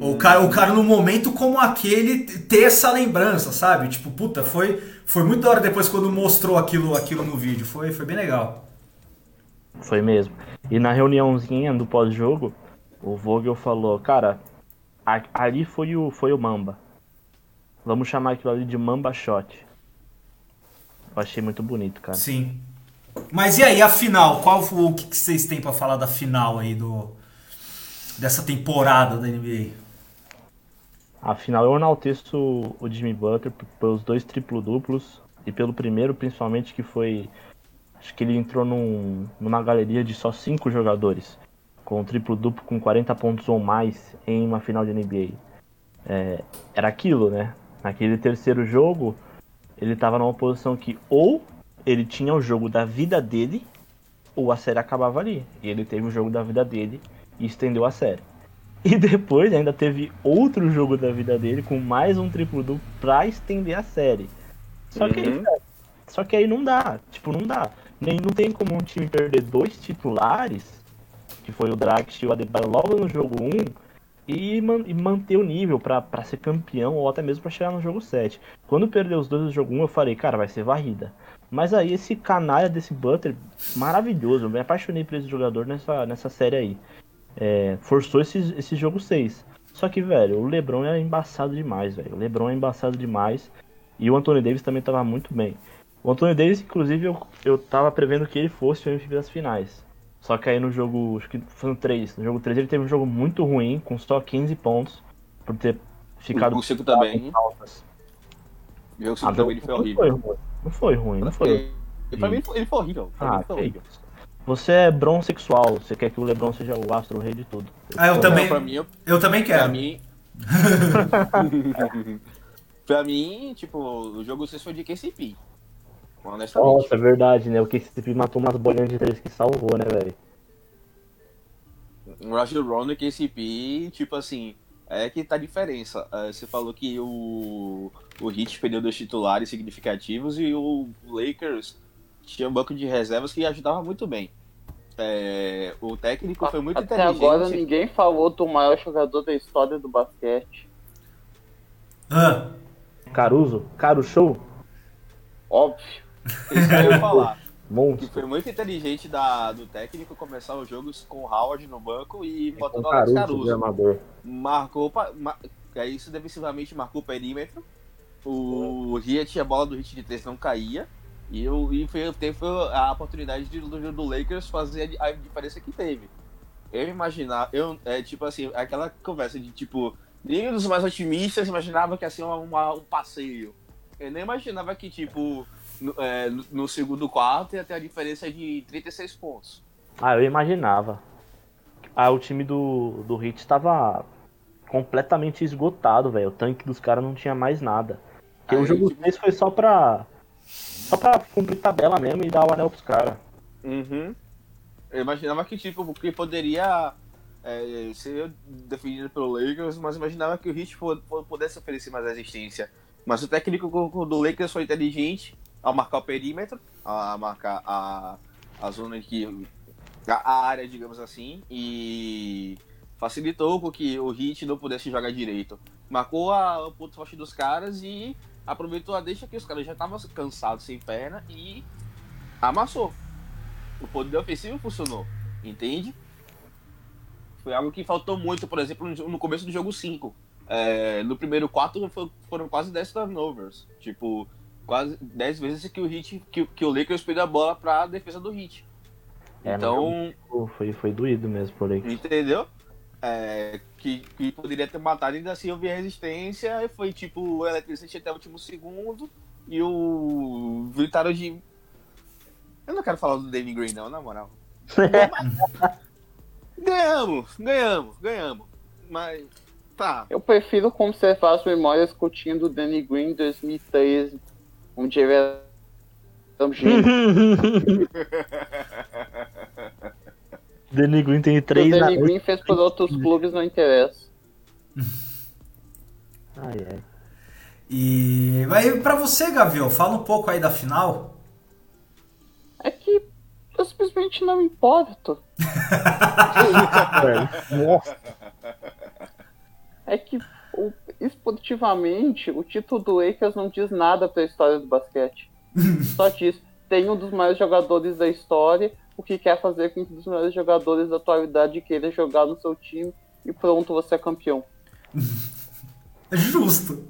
O cara, o cara, no momento como aquele, ter essa lembrança, sabe? Tipo, puta, foi, foi muito da hora depois quando mostrou aquilo, aquilo no vídeo. Foi, foi bem legal. Foi mesmo. E na reuniãozinha do pós-jogo, o Vogel falou, cara, a- ali foi o, foi o Mamba. Vamos chamar aquilo ali de Mamba Shot. Eu achei muito bonito, cara. Sim. Mas e aí, a final? Qual foi, o que, que vocês têm pra falar da final aí do dessa temporada da NBA? Afinal, eu enalteço o Jimmy Butler pelos dois triplo-duplos e pelo primeiro, principalmente, que foi. Acho que ele entrou num- numa galeria de só cinco jogadores, com um triplo-duplo com 40 pontos ou mais em uma final de NBA. É, era aquilo, né? Naquele terceiro jogo, ele estava numa posição que ou ele tinha o jogo da vida dele, ou a série acabava ali. E ele teve o jogo da vida dele e estendeu a série. E depois ainda teve outro jogo da vida dele com mais um triplo duplo pra estender a série. Só que, aí, Uhum. cara, só que aí não dá, tipo, não dá. Nem não tem como um time perder dois titulares, que foi o Drax e o Adebayo logo no jogo 1, e, man- e manter o nível pra ser campeão ou até mesmo pra chegar no jogo 7. Quando perdeu os dois no jogo 1, eu falei, cara, vai ser varrida. Mas aí esse canalha desse Butler, maravilhoso, eu me apaixonei por esse jogador nessa, nessa série aí é, forçou esse, esse jogo 6. Só que, velho, o LeBron é embaçado demais, velho. O LeBron é embaçado demais. E o Anthony Davis também tava muito bem. O Anthony Davis, inclusive, eu, eu tava prevendo que ele fosse o MVP das finais. Só que aí no jogo, acho que foi no 3. No jogo 3 ele teve um jogo muito ruim, com só 15 pontos. Por ter ficado. O Cinco também. em faltas. O jogo Ah, 5 também ele foi não horrível. foi ruim. Não foi ruim, não foi. Pra mim ele foi- horrível. Pra Ah, foi horrível. Você é bron sexual, você quer que o LeBron seja o astro o rei de tudo. Ah, eu também. Não, pra mim, eu- Eu também pra quero. mim. pra mim, tipo, o jogo 6 foi de KCP. Honestamente. Nossa, é verdade, né? O KCP matou umas bolinhas de três que salvou, né, velho? O Roger Rondo e KCP, tipo assim, é que tá a diferença. É, Você falou que o, o Heat perdeu dois titulares significativos e o Lakers tinha um banco de reservas que ajudava muito bem. É, o técnico foi muito Até inteligente. agora ninguém falou do maior jogador da história do basquete. Ah, Caruso, Caro Show, Óbvio. Isso que eu ia falar. Que foi muito inteligente da, do técnico começar os jogos com o Howard no banco e Com botando o Alex Caruso. Marcou, pa- ma, aí isso defensivamente marcou o perímetro. O Ria tinha a bola do hit de 3 não caía. E, eu, e foi, teve a oportunidade de, do, do Lakers fazer a, a diferença que teve. Eu imaginava, eu, é tipo assim, aquela conversa de tipo, nem dos mais otimistas imaginava que ia ser uma, uma- um passeio. Eu nem imaginava que, tipo, no, é, no- segundo quarto ia ter a diferença de 36 pontos. Ah, eu imaginava. Ah, o time do, do Heat estava completamente esgotado, velho. O tanque dos caras não tinha mais nada. Porque Aí, o jogo tipo- 6 foi só pra. Só pra cumprir tabela mesmo e dar o anel pros caras. Uhum. Eu imaginava que tipo que poderia é, ser defendido pelo Lakers, mas imaginava que o Heat po- pudesse oferecer mais resistência. Mas o técnico co- do Lakers foi inteligente ao marcar o perímetro, a marcar a, a zona que a, área, digamos assim, e facilitou com que o Heat não pudesse jogar direito. Marcou a, o ponto forte dos caras e aproveitou a deixa que os caras já estavam cansados sem perna e amassou. O poder ofensivo funcionou, entende? Foi algo que faltou muito, por exemplo, no- começo do jogo 5. É, no primeiro quarto fo- foram quase 10 turnovers. Tipo, quase 10 vezes que o Heat, que, que o Lakers perdeu a bola pra defesa do Hit. É, então, Foi, foi doído mesmo por aí. entendeu? É, que, que poderia ter matado ainda assim houve resistência. E foi tipo o eletricista até o último segundo. E o Vitário de. Eu não quero falar do Danny Green, não, na moral. ganhamos, ganhamos, ganhamos. Mas. Tá. Eu prefiro conservar as memórias que eu tinha do Danny Green em 2013, ele era um. Danny Green tem O que o três Danny anéis. Green fez por outros clubes não interessa. Ai, ai. e aí pra você, Gavião, fala um pouco aí da final. É que eu simplesmente não me importo. Nossa. é que esportivamente o título do Lakers não diz nada pra história do basquete. Só diz, tem um dos maiores jogadores da história, o que quer fazer com que um dos maiores jogadores da atualidade queira jogar no seu time e pronto, você é campeão. É justo.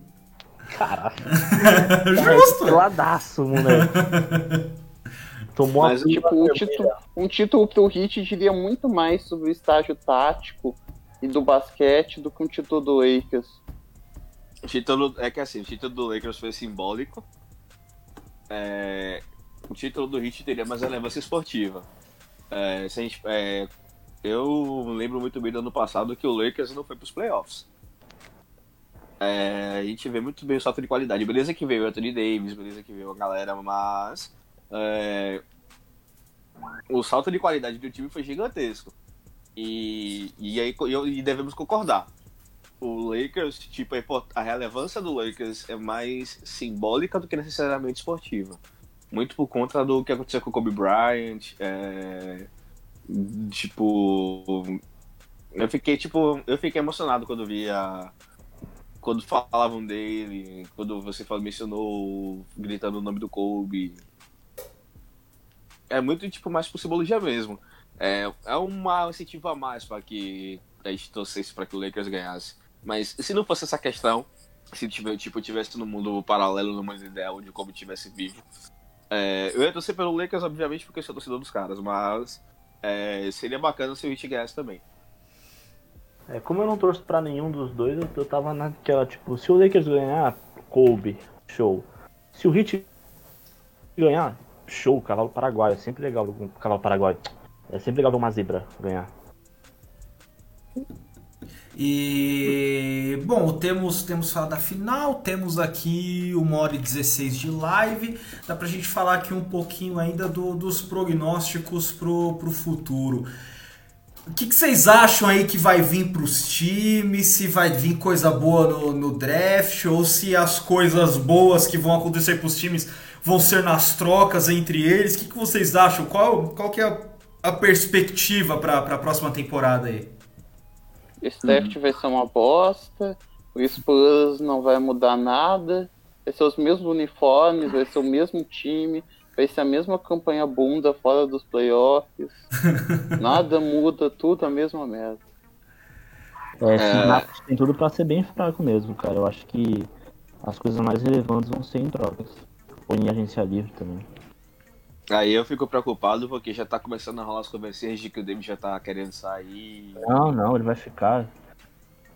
Caralho. Justo. Peladaço, moleque. Tomou Mas, a Tipo, um título, um título pro Hit diria muito mais sobre o estágio tático e do basquete do que um título do Lakers. O título é que assim, o título do Lakers foi simbólico. É, o título do Heat teria mais relevância esportiva. É, se a gente, é, eu lembro muito bem do ano passado que o Lakers não foi para os playoffs. É, a gente vê muito bem o salto de qualidade. Beleza que veio o Anthony Davis, beleza que veio a galera, mas é, o salto de qualidade do time foi gigantesco. E, e aí e devemos concordar o Lakers, tipo, a a relevância do Lakers é mais simbólica do que necessariamente esportiva. Muito por conta do que aconteceu com o Kobe Bryant. é, Tipo. Eu fiquei, tipo, eu fiquei emocionado quando via. Quando falavam dele, quando você mencionou gritando o nome do Kobe. É muito, tipo, mais por simbologia mesmo. É, é um incentivo a mais para que a gente torcesse para que o Lakers ganhasse. Mas se não fosse essa questão, se tipo, tivesse no mundo paralelo, no mundo ideal, de como tivesse vivo, é, eu ia torcer pelo Lakers, obviamente, porque eu sou torcedor dos caras, mas é, seria bacana se o Heat ganhasse também. É, como eu não torço pra nenhum dos dois, eu, eu tava naquela, tipo, se o Lakers ganhar, Kobe, show. Se o Heat ganhar, show, cavalo paraguaio. É sempre legal cavalo paraguaio. É sempre legal ver uma zebra ganhar. E bom, temos temos falado da final, temos aqui uma hora e 16 de live. Dá pra gente falar aqui um pouquinho ainda do- dos prognósticos pro, pro futuro. O que, que vocês acham aí que vai vir pros times? Se vai vir coisa boa no, no draft ou se as coisas boas que vão acontecer pros times vão ser nas trocas entre eles? O que, que vocês acham? Qual, qual que é a, a perspectiva para a próxima temporada aí? Esse draft vai ser uma bosta, o Spurs não vai mudar nada, vai ser os mesmos uniformes, vai ser o mesmo time, vai ser a mesma campanha bunda fora dos playoffs. Nada muda, tudo a mesma merda. É, É. tem tudo pra ser bem fraco mesmo, cara. Eu acho que as coisas mais relevantes vão ser em trocas. Ou em agência livre também. Aí eu fico preocupado porque já tá começando a rolar as conversões de que o Davis já tá querendo sair. Não, não, ele vai ficar.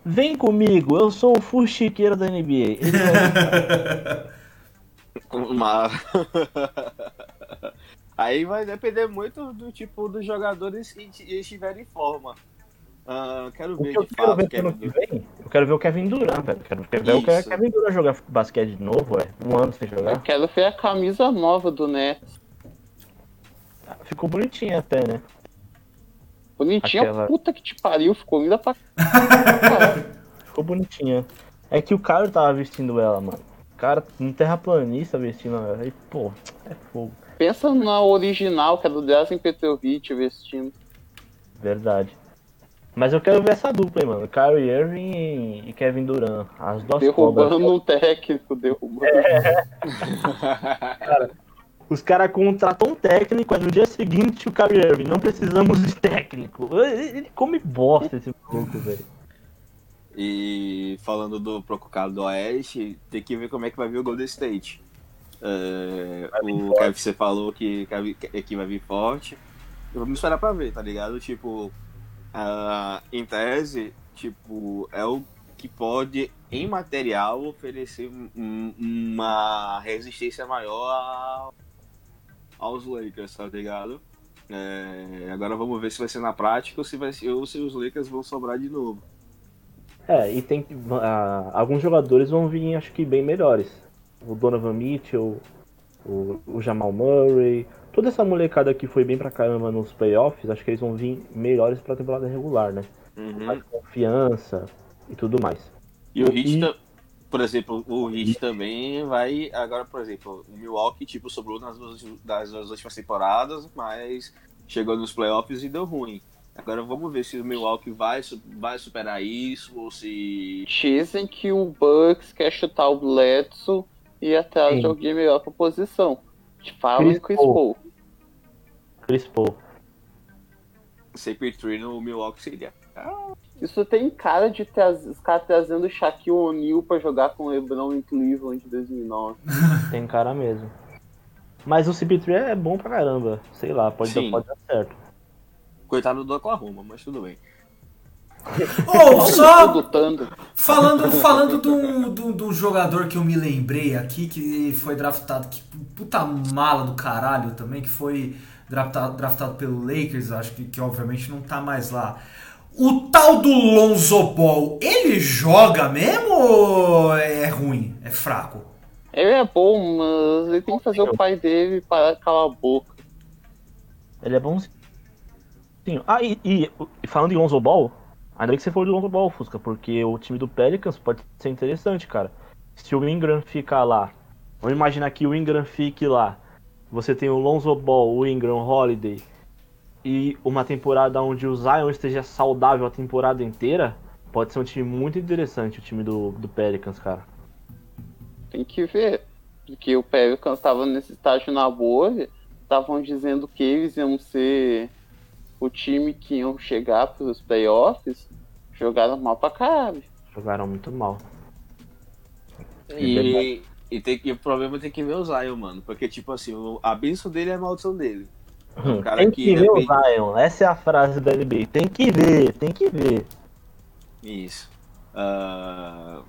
Vem comigo, eu sou o fuxiqueiro da NBA. Ele vai- Uma... Aí vai depender muito do tipo dos jogadores que estiverem em forma. Ah, quero O ver que eu de quero fato. ver Quero ver. vem, eu quero ver o Kevin Durant, velho. Quero ver o Isso. Kevin Durant jogar basquete de novo, ué. Um ano sem Eu jogar. quero ver a camisa nova do Nets. Ficou bonitinho até, né? Bonitinha, Aquela- puta que te pariu, ficou linda pra caralho. Ficou bonitinha. É que o cara tava vestindo ela, mano. O cara, um terraplanista vestindo ela. Aí, pô, é fogo. Pensa na original, que é do Drazen Petrovic vestindo. Verdade. Mas eu quero ver essa dupla, hein, mano. Kyrie Irving e Kevin Durant. As duas cobras. Derrubando um técnico, derrubando. Os caras contratam um técnico, aí no dia seguinte o Kyrie Irving, não precisamos de técnico. Ele ele come bosta esse maluco, velho. E falando do Prococado do Oeste, tem que ver como é que vai vir o Golden State. É, o KFC falou que, que, vai- que vai vir forte. Vamos esperar pra ver, tá ligado? Tipo, ah, em tese, tipo, é o que pode, em material, oferecer um- uma resistência maior a- aos Lakers, tá ligado? É, agora vamos ver se vai ser na prática ou se, vai ou se os Lakers vão sobrar de novo. É, e tem ah, alguns jogadores vão vir, acho que bem melhores. O Donovan Mitchell, o, o Jamal Murray, toda essa molecada que foi bem pra caramba nos playoffs, acho que eles vão vir melhores pra temporada regular, né? Uhum. Mais confiança e tudo mais. E o Heat, E- ta- por exemplo, o Heat também vai. Agora, por exemplo, o Milwaukee tipo, sobrou nas duas, das duas últimas temporadas, mas chegou nos playoffs e deu ruim. Agora vamos ver se o Milwaukee vai, vai superar isso ou se. Dizem que o Bucks quer chutar o Bledsoe e atrás de alguém melhor pra posição. Falam Chris em Chris Paul. Paul. Chris Paul. CP3 no Milwaukee seria. Ah, Isso tem cara de traz- os caras trazendo o Shaquille O'Neal pra jogar com o LeBron em Cleveland em 2009. Tem cara mesmo. Mas o CP3 é bom pra caramba. Sei lá, pode, dar, pode dar certo. Coitado do Oklahoma, mas tudo bem. Ou só Do Thunder. falando, falando de um, de um- de um jogador que eu me lembrei aqui, que foi draftado, que puta mala do caralho também, que foi draftado, draftado pelo Lakers, acho que, que obviamente não tá mais lá. O tal do Lonzo Ball, ele joga mesmo ou é ruim? É fraco? Ele é bom, mas ele tem que fazer o pai dele parar de calar a boca. Ele é bonzinho. Ah, e, e- e falando em Lonzo Ball, ainda bem que você falou de Lonzo Ball, Fusca, porque o time do Pelicans pode ser interessante, cara. Se o Ingram ficar lá, vamos imaginar que o Ingram fique lá. Você tem o Lonzo Ball, o Ingram, o Holiday e uma temporada onde o Zion esteja saudável a temporada inteira, pode ser um time muito interessante, o time do, do Pelicans, cara. Tem que ver. Porque o Pelicans estava nesse estágio na bolha. Estavam dizendo que eles iam ser o time que iam chegar para os playoffs. Jogaram mal pra caralho. Jogaram muito mal. E, e, tem, que- o problema tem que ver o Zion, mano. Porque, tipo assim, o- a benção dele é a maldição dele. Hum, cara tem que que ver o Zion, essa é a frase da NBA. Tem que ver, tem que ver. Isso. Ah,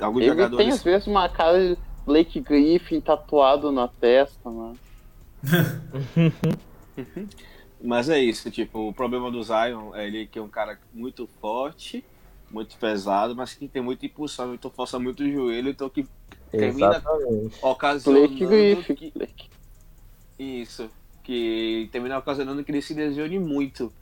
alguns Ele tem às vezes uma cara de Blake Griffin tatuado na testa, mano. Mas é isso, tipo, o problema do Zion é ele que é um cara muito forte, muito pesado, mas que tem muita impulsão, então força muito o joelho, então que termina Exatamente. ocasionando Blake Griffin. que. Isso. Que termina ocasionando que ele se lesione muito.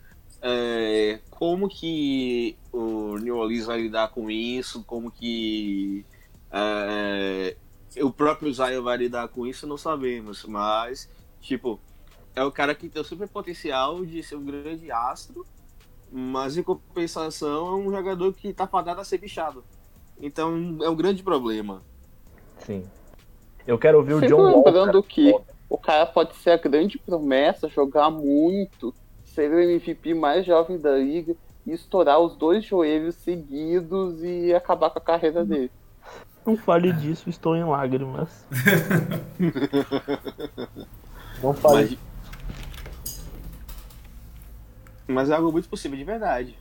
É, como que o New Orleans vai lidar com isso? Como que é, o próprio Zion vai lidar com isso? Não sabemos. Mas, tipo, é o cara que tem o super potencial de ser um grande astro, mas em compensação é um jogador que tá fadado a ser bichado. Então é um grande problema. Sim. Eu quero ver o Sempre John lembrando Walker. que o cara pode ser a grande promessa, jogar muito, ser o MVP mais jovem da liga e estourar os dois joelhos seguidos e acabar com a carreira dele. Não fale disso, estou em lágrimas. Não fale. Mas, mas é algo muito possível de verdade.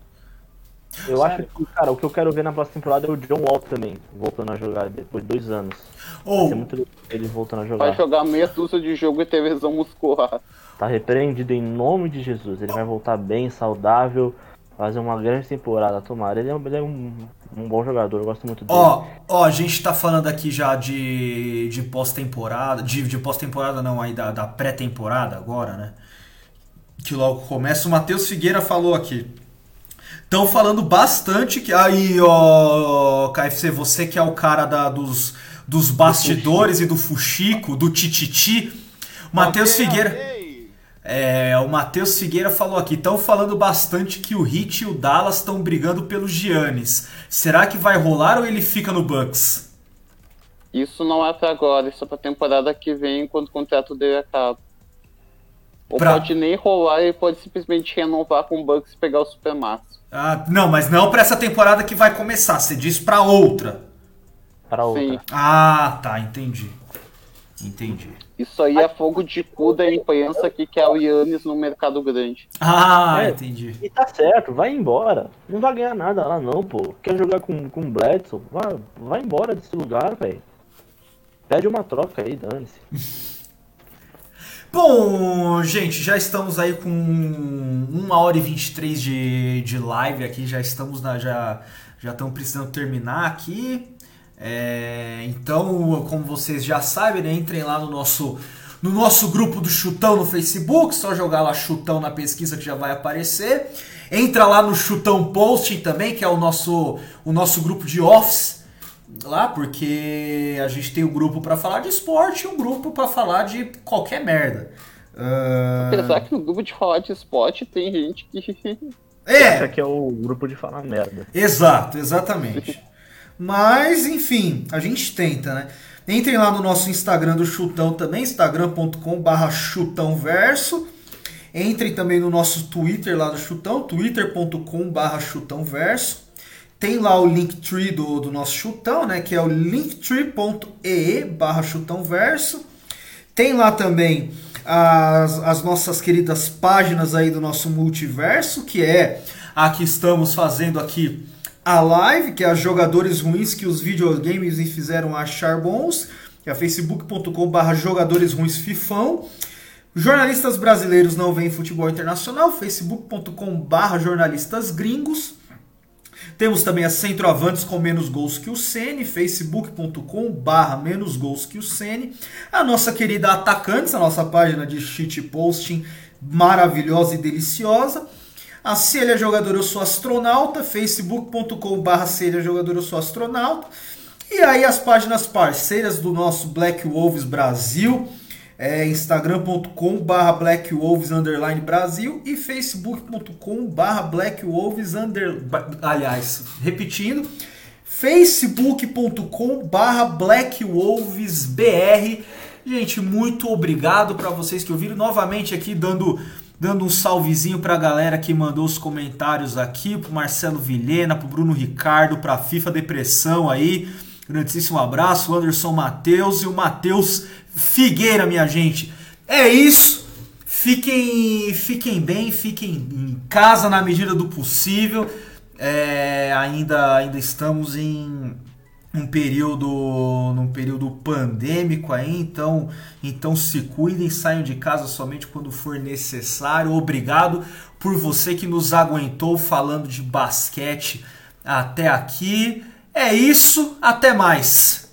Eu acho que, cara, o que eu quero ver na próxima temporada é o John Wall também, voltando a jogar depois de dois anos. Vai Ou, ser muito ele voltando a Vai jogar. jogar meia dúzia de jogo e ter lesão muscular. Tá repreendido em nome de Jesus. Ele vai voltar bem, saudável, fazer uma grande temporada. Tomara. Ele é, um- ele é um, um bom jogador, eu gosto muito dele. ó, ó, a gente tá falando aqui já de, de pós-temporada, de, de pós-temporada não, aí da, da pré-temporada agora, né? Que logo começa. O Matheus Figueira falou aqui. Estão falando bastante que. Aí, ó, KFC, você que é o cara da, dos, dos bastidores e do fuxico, do tititi. Matheus Figueira. É, o Matheus Figueira falou aqui. Estão falando bastante que o Hit e o Dallas estão brigando pelo Giannis. Será que vai rolar ou ele fica no Bucks? Isso não é pra agora, isso é pra temporada que vem, quando o contrato dele acaba. Ou Pra- pode nem rolar, ele pode simplesmente renovar com o Bucks e pegar o Supermax. Ah, não, mas não pra essa temporada que vai começar. Você diz pra outra. Para outra. Sim. Ah, tá, entendi. Entendi. Isso aí é fogo de cu da imprensa que quer o Yannis no mercado grande. Ah, É. entendi. E tá certo, vai embora. Não vai ganhar nada lá não, pô. Quer jogar com, com o Bledsoe? Vai, vai embora desse lugar, velho. Pede uma troca aí, dane-se. Bom, gente, já estamos aí com 1 hora e 23 de, de live aqui, já estamos na. Já, já estamos precisando terminar aqui. É, então, como vocês já sabem, né, entrem lá no nosso, no nosso grupo do Chutão no Facebook, só jogar lá Chutão na pesquisa que já vai aparecer. Entra lá no Chutão Posting também, que é o nosso, o nosso grupo de office lá, porque a gente tem o grupo pra falar de esporte e o grupo pra falar de qualquer merda. Ah, Apesar que no grupo de falar de esporte tem gente que. É, aqui é o grupo de falar merda. exato, exatamente. Mas, enfim, a gente tenta, né? Entrem lá no nosso Instagram do Chutão também, instagram.com.br chutãoverso. Entrem também no nosso Twitter lá do Chutão, twitter.com.br chutãoverso. Tem lá o Linktree do, do nosso Chutão, né? Que é o linktree.ee barra chutãoverso. Tem lá também as, as nossas queridas páginas aí do nosso multiverso, que é a que estamos fazendo aqui a live, que é as jogadores ruins que os videogames me fizeram achar bons, que é facebook.com.br jogadores ruins fifão. Jornalistas brasileiros não veem futebol internacional, facebook.com.br jornalistas gringos. Temos também a Centroavantes com menos gols que o Sene, facebook.com barra menos gols que o Sene. A nossa querida Atacantes, a nossa página de shit posting maravilhosa e deliciosa. A Célia Jogador Eu Sou Astronauta, facebook.com barra Célia Jogador Eu Sou Astronauta. E aí as páginas parceiras do nosso Black Wolves Brasil, é instagram.com barra Black Wolves underline Brasil e facebook.com barra Black Wolves under... aliás, repetindo, facebook.com barra Black Wolves BR. Gente, muito obrigado para vocês que ouviram novamente aqui dando dando um salvezinho pra galera que mandou os comentários aqui, pro Marcelo Vilhena, pro Bruno Ricardo, pra FIFA Depressão aí. Grandíssimo abraço, Anderson Matheus e o Matheus Figueira, minha gente. É isso. Fiquem, fiquem bem, fiquem em casa na medida do possível. É, ainda, ainda estamos em um período, num período pandêmico aí, então, então se cuidem, saiam de casa somente quando for necessário. Obrigado por você que nos aguentou falando de basquete até aqui. É isso, até mais.